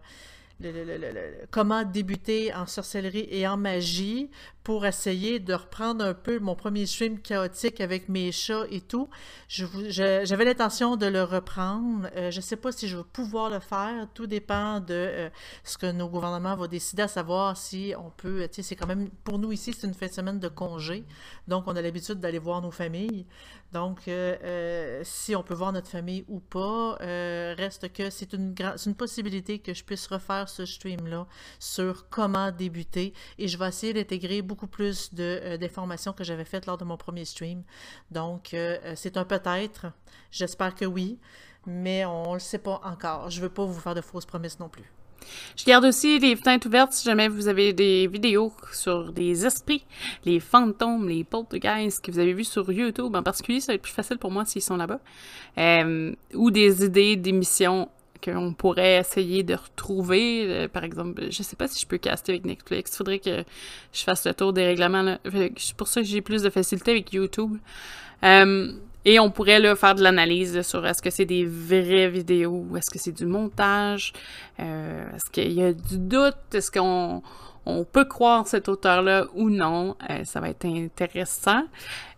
comment débuter en sorcellerie et en magie pour essayer de reprendre un peu mon premier stream chaotique avec mes chats et tout. J'avais l'intention de le reprendre. Euh, je ne sais pas si je vais pouvoir le faire. Tout dépend de euh, ce que nos gouvernements vont décider, à savoir si on peut. Tu sais, c'est quand même. Pour nous ici, c'est une fin de semaine de congé. Donc, on a l'habitude d'aller voir nos familles. Donc, euh, si on peut voir notre famille ou pas, reste que c'est une, une possibilité que je puisse refaire ce stream-là sur comment débuter. Et je vais essayer d'intégrer plus euh, d'informations que j'avais faites lors de mon premier stream. Donc, euh, euh, c'est un peut-être. J'espère que oui, mais on ne le sait pas encore. Je ne veux pas vous faire de fausses promesses non plus. Je garde aussi les fenêtres ouvertes si jamais vous avez des vidéos sur des esprits, les fantômes, les poltergeists que vous avez vus sur YouTube en particulier. Ça va être plus facile pour moi s'ils sont là-bas. Euh, ou des idées d'émissions qu'on pourrait essayer de retrouver. Euh, par exemple, je sais pas si je peux caster avec Netflix. Il faudrait que je fasse le tour des règlements. C'est pour ça que j'ai plus de facilité avec YouTube. Euh, et on pourrait faire de l'analyse sur est-ce que c'est des vraies vidéos, est-ce que c'est du montage, euh, est-ce qu'il y a du doute, est-ce qu'on on peut croire cet auteur-là ou non. ça va être intéressant.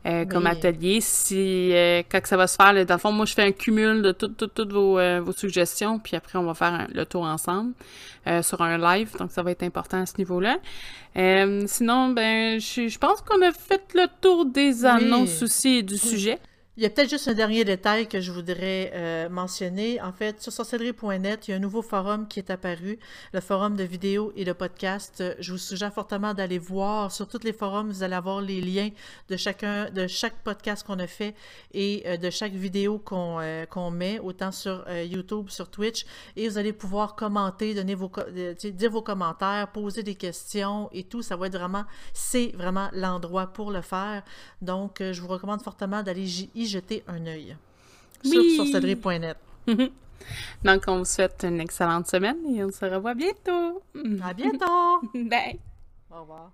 Euh, comme atelier. Si, euh, quand ça va se faire, dans le fond, moi, je fais un cumul de toutes vos, euh, vos, suggestions, puis après, on va faire le tour ensemble sur un live, donc ça va être important à ce niveau-là. sinon, ben, je, pense qu'on a fait le tour des annonces aussi et du sujet. Il y a peut-être juste un dernier détail que je voudrais euh, mentionner. En fait, sur sorcellerie.net, il y a un nouveau forum qui est apparu, le forum de vidéos et de podcasts. Je vous suggère fortement d'aller voir. Sur tous les forums, vous allez avoir les liens de chacun, de chaque podcast qu'on a fait et euh, de chaque vidéo qu'on euh, met, autant sur YouTube, sur Twitch. Et vous allez pouvoir commenter, donner vos, dire vos commentaires, poser des questions et tout. Ça va être vraiment, c'est vraiment l'endroit pour le faire. Donc, je vous recommande fortement d'aller y jeter un œil sur sorcellerie.net. Donc, on vous souhaite une excellente semaine et on se revoit bientôt. À bientôt! Bye! Au revoir.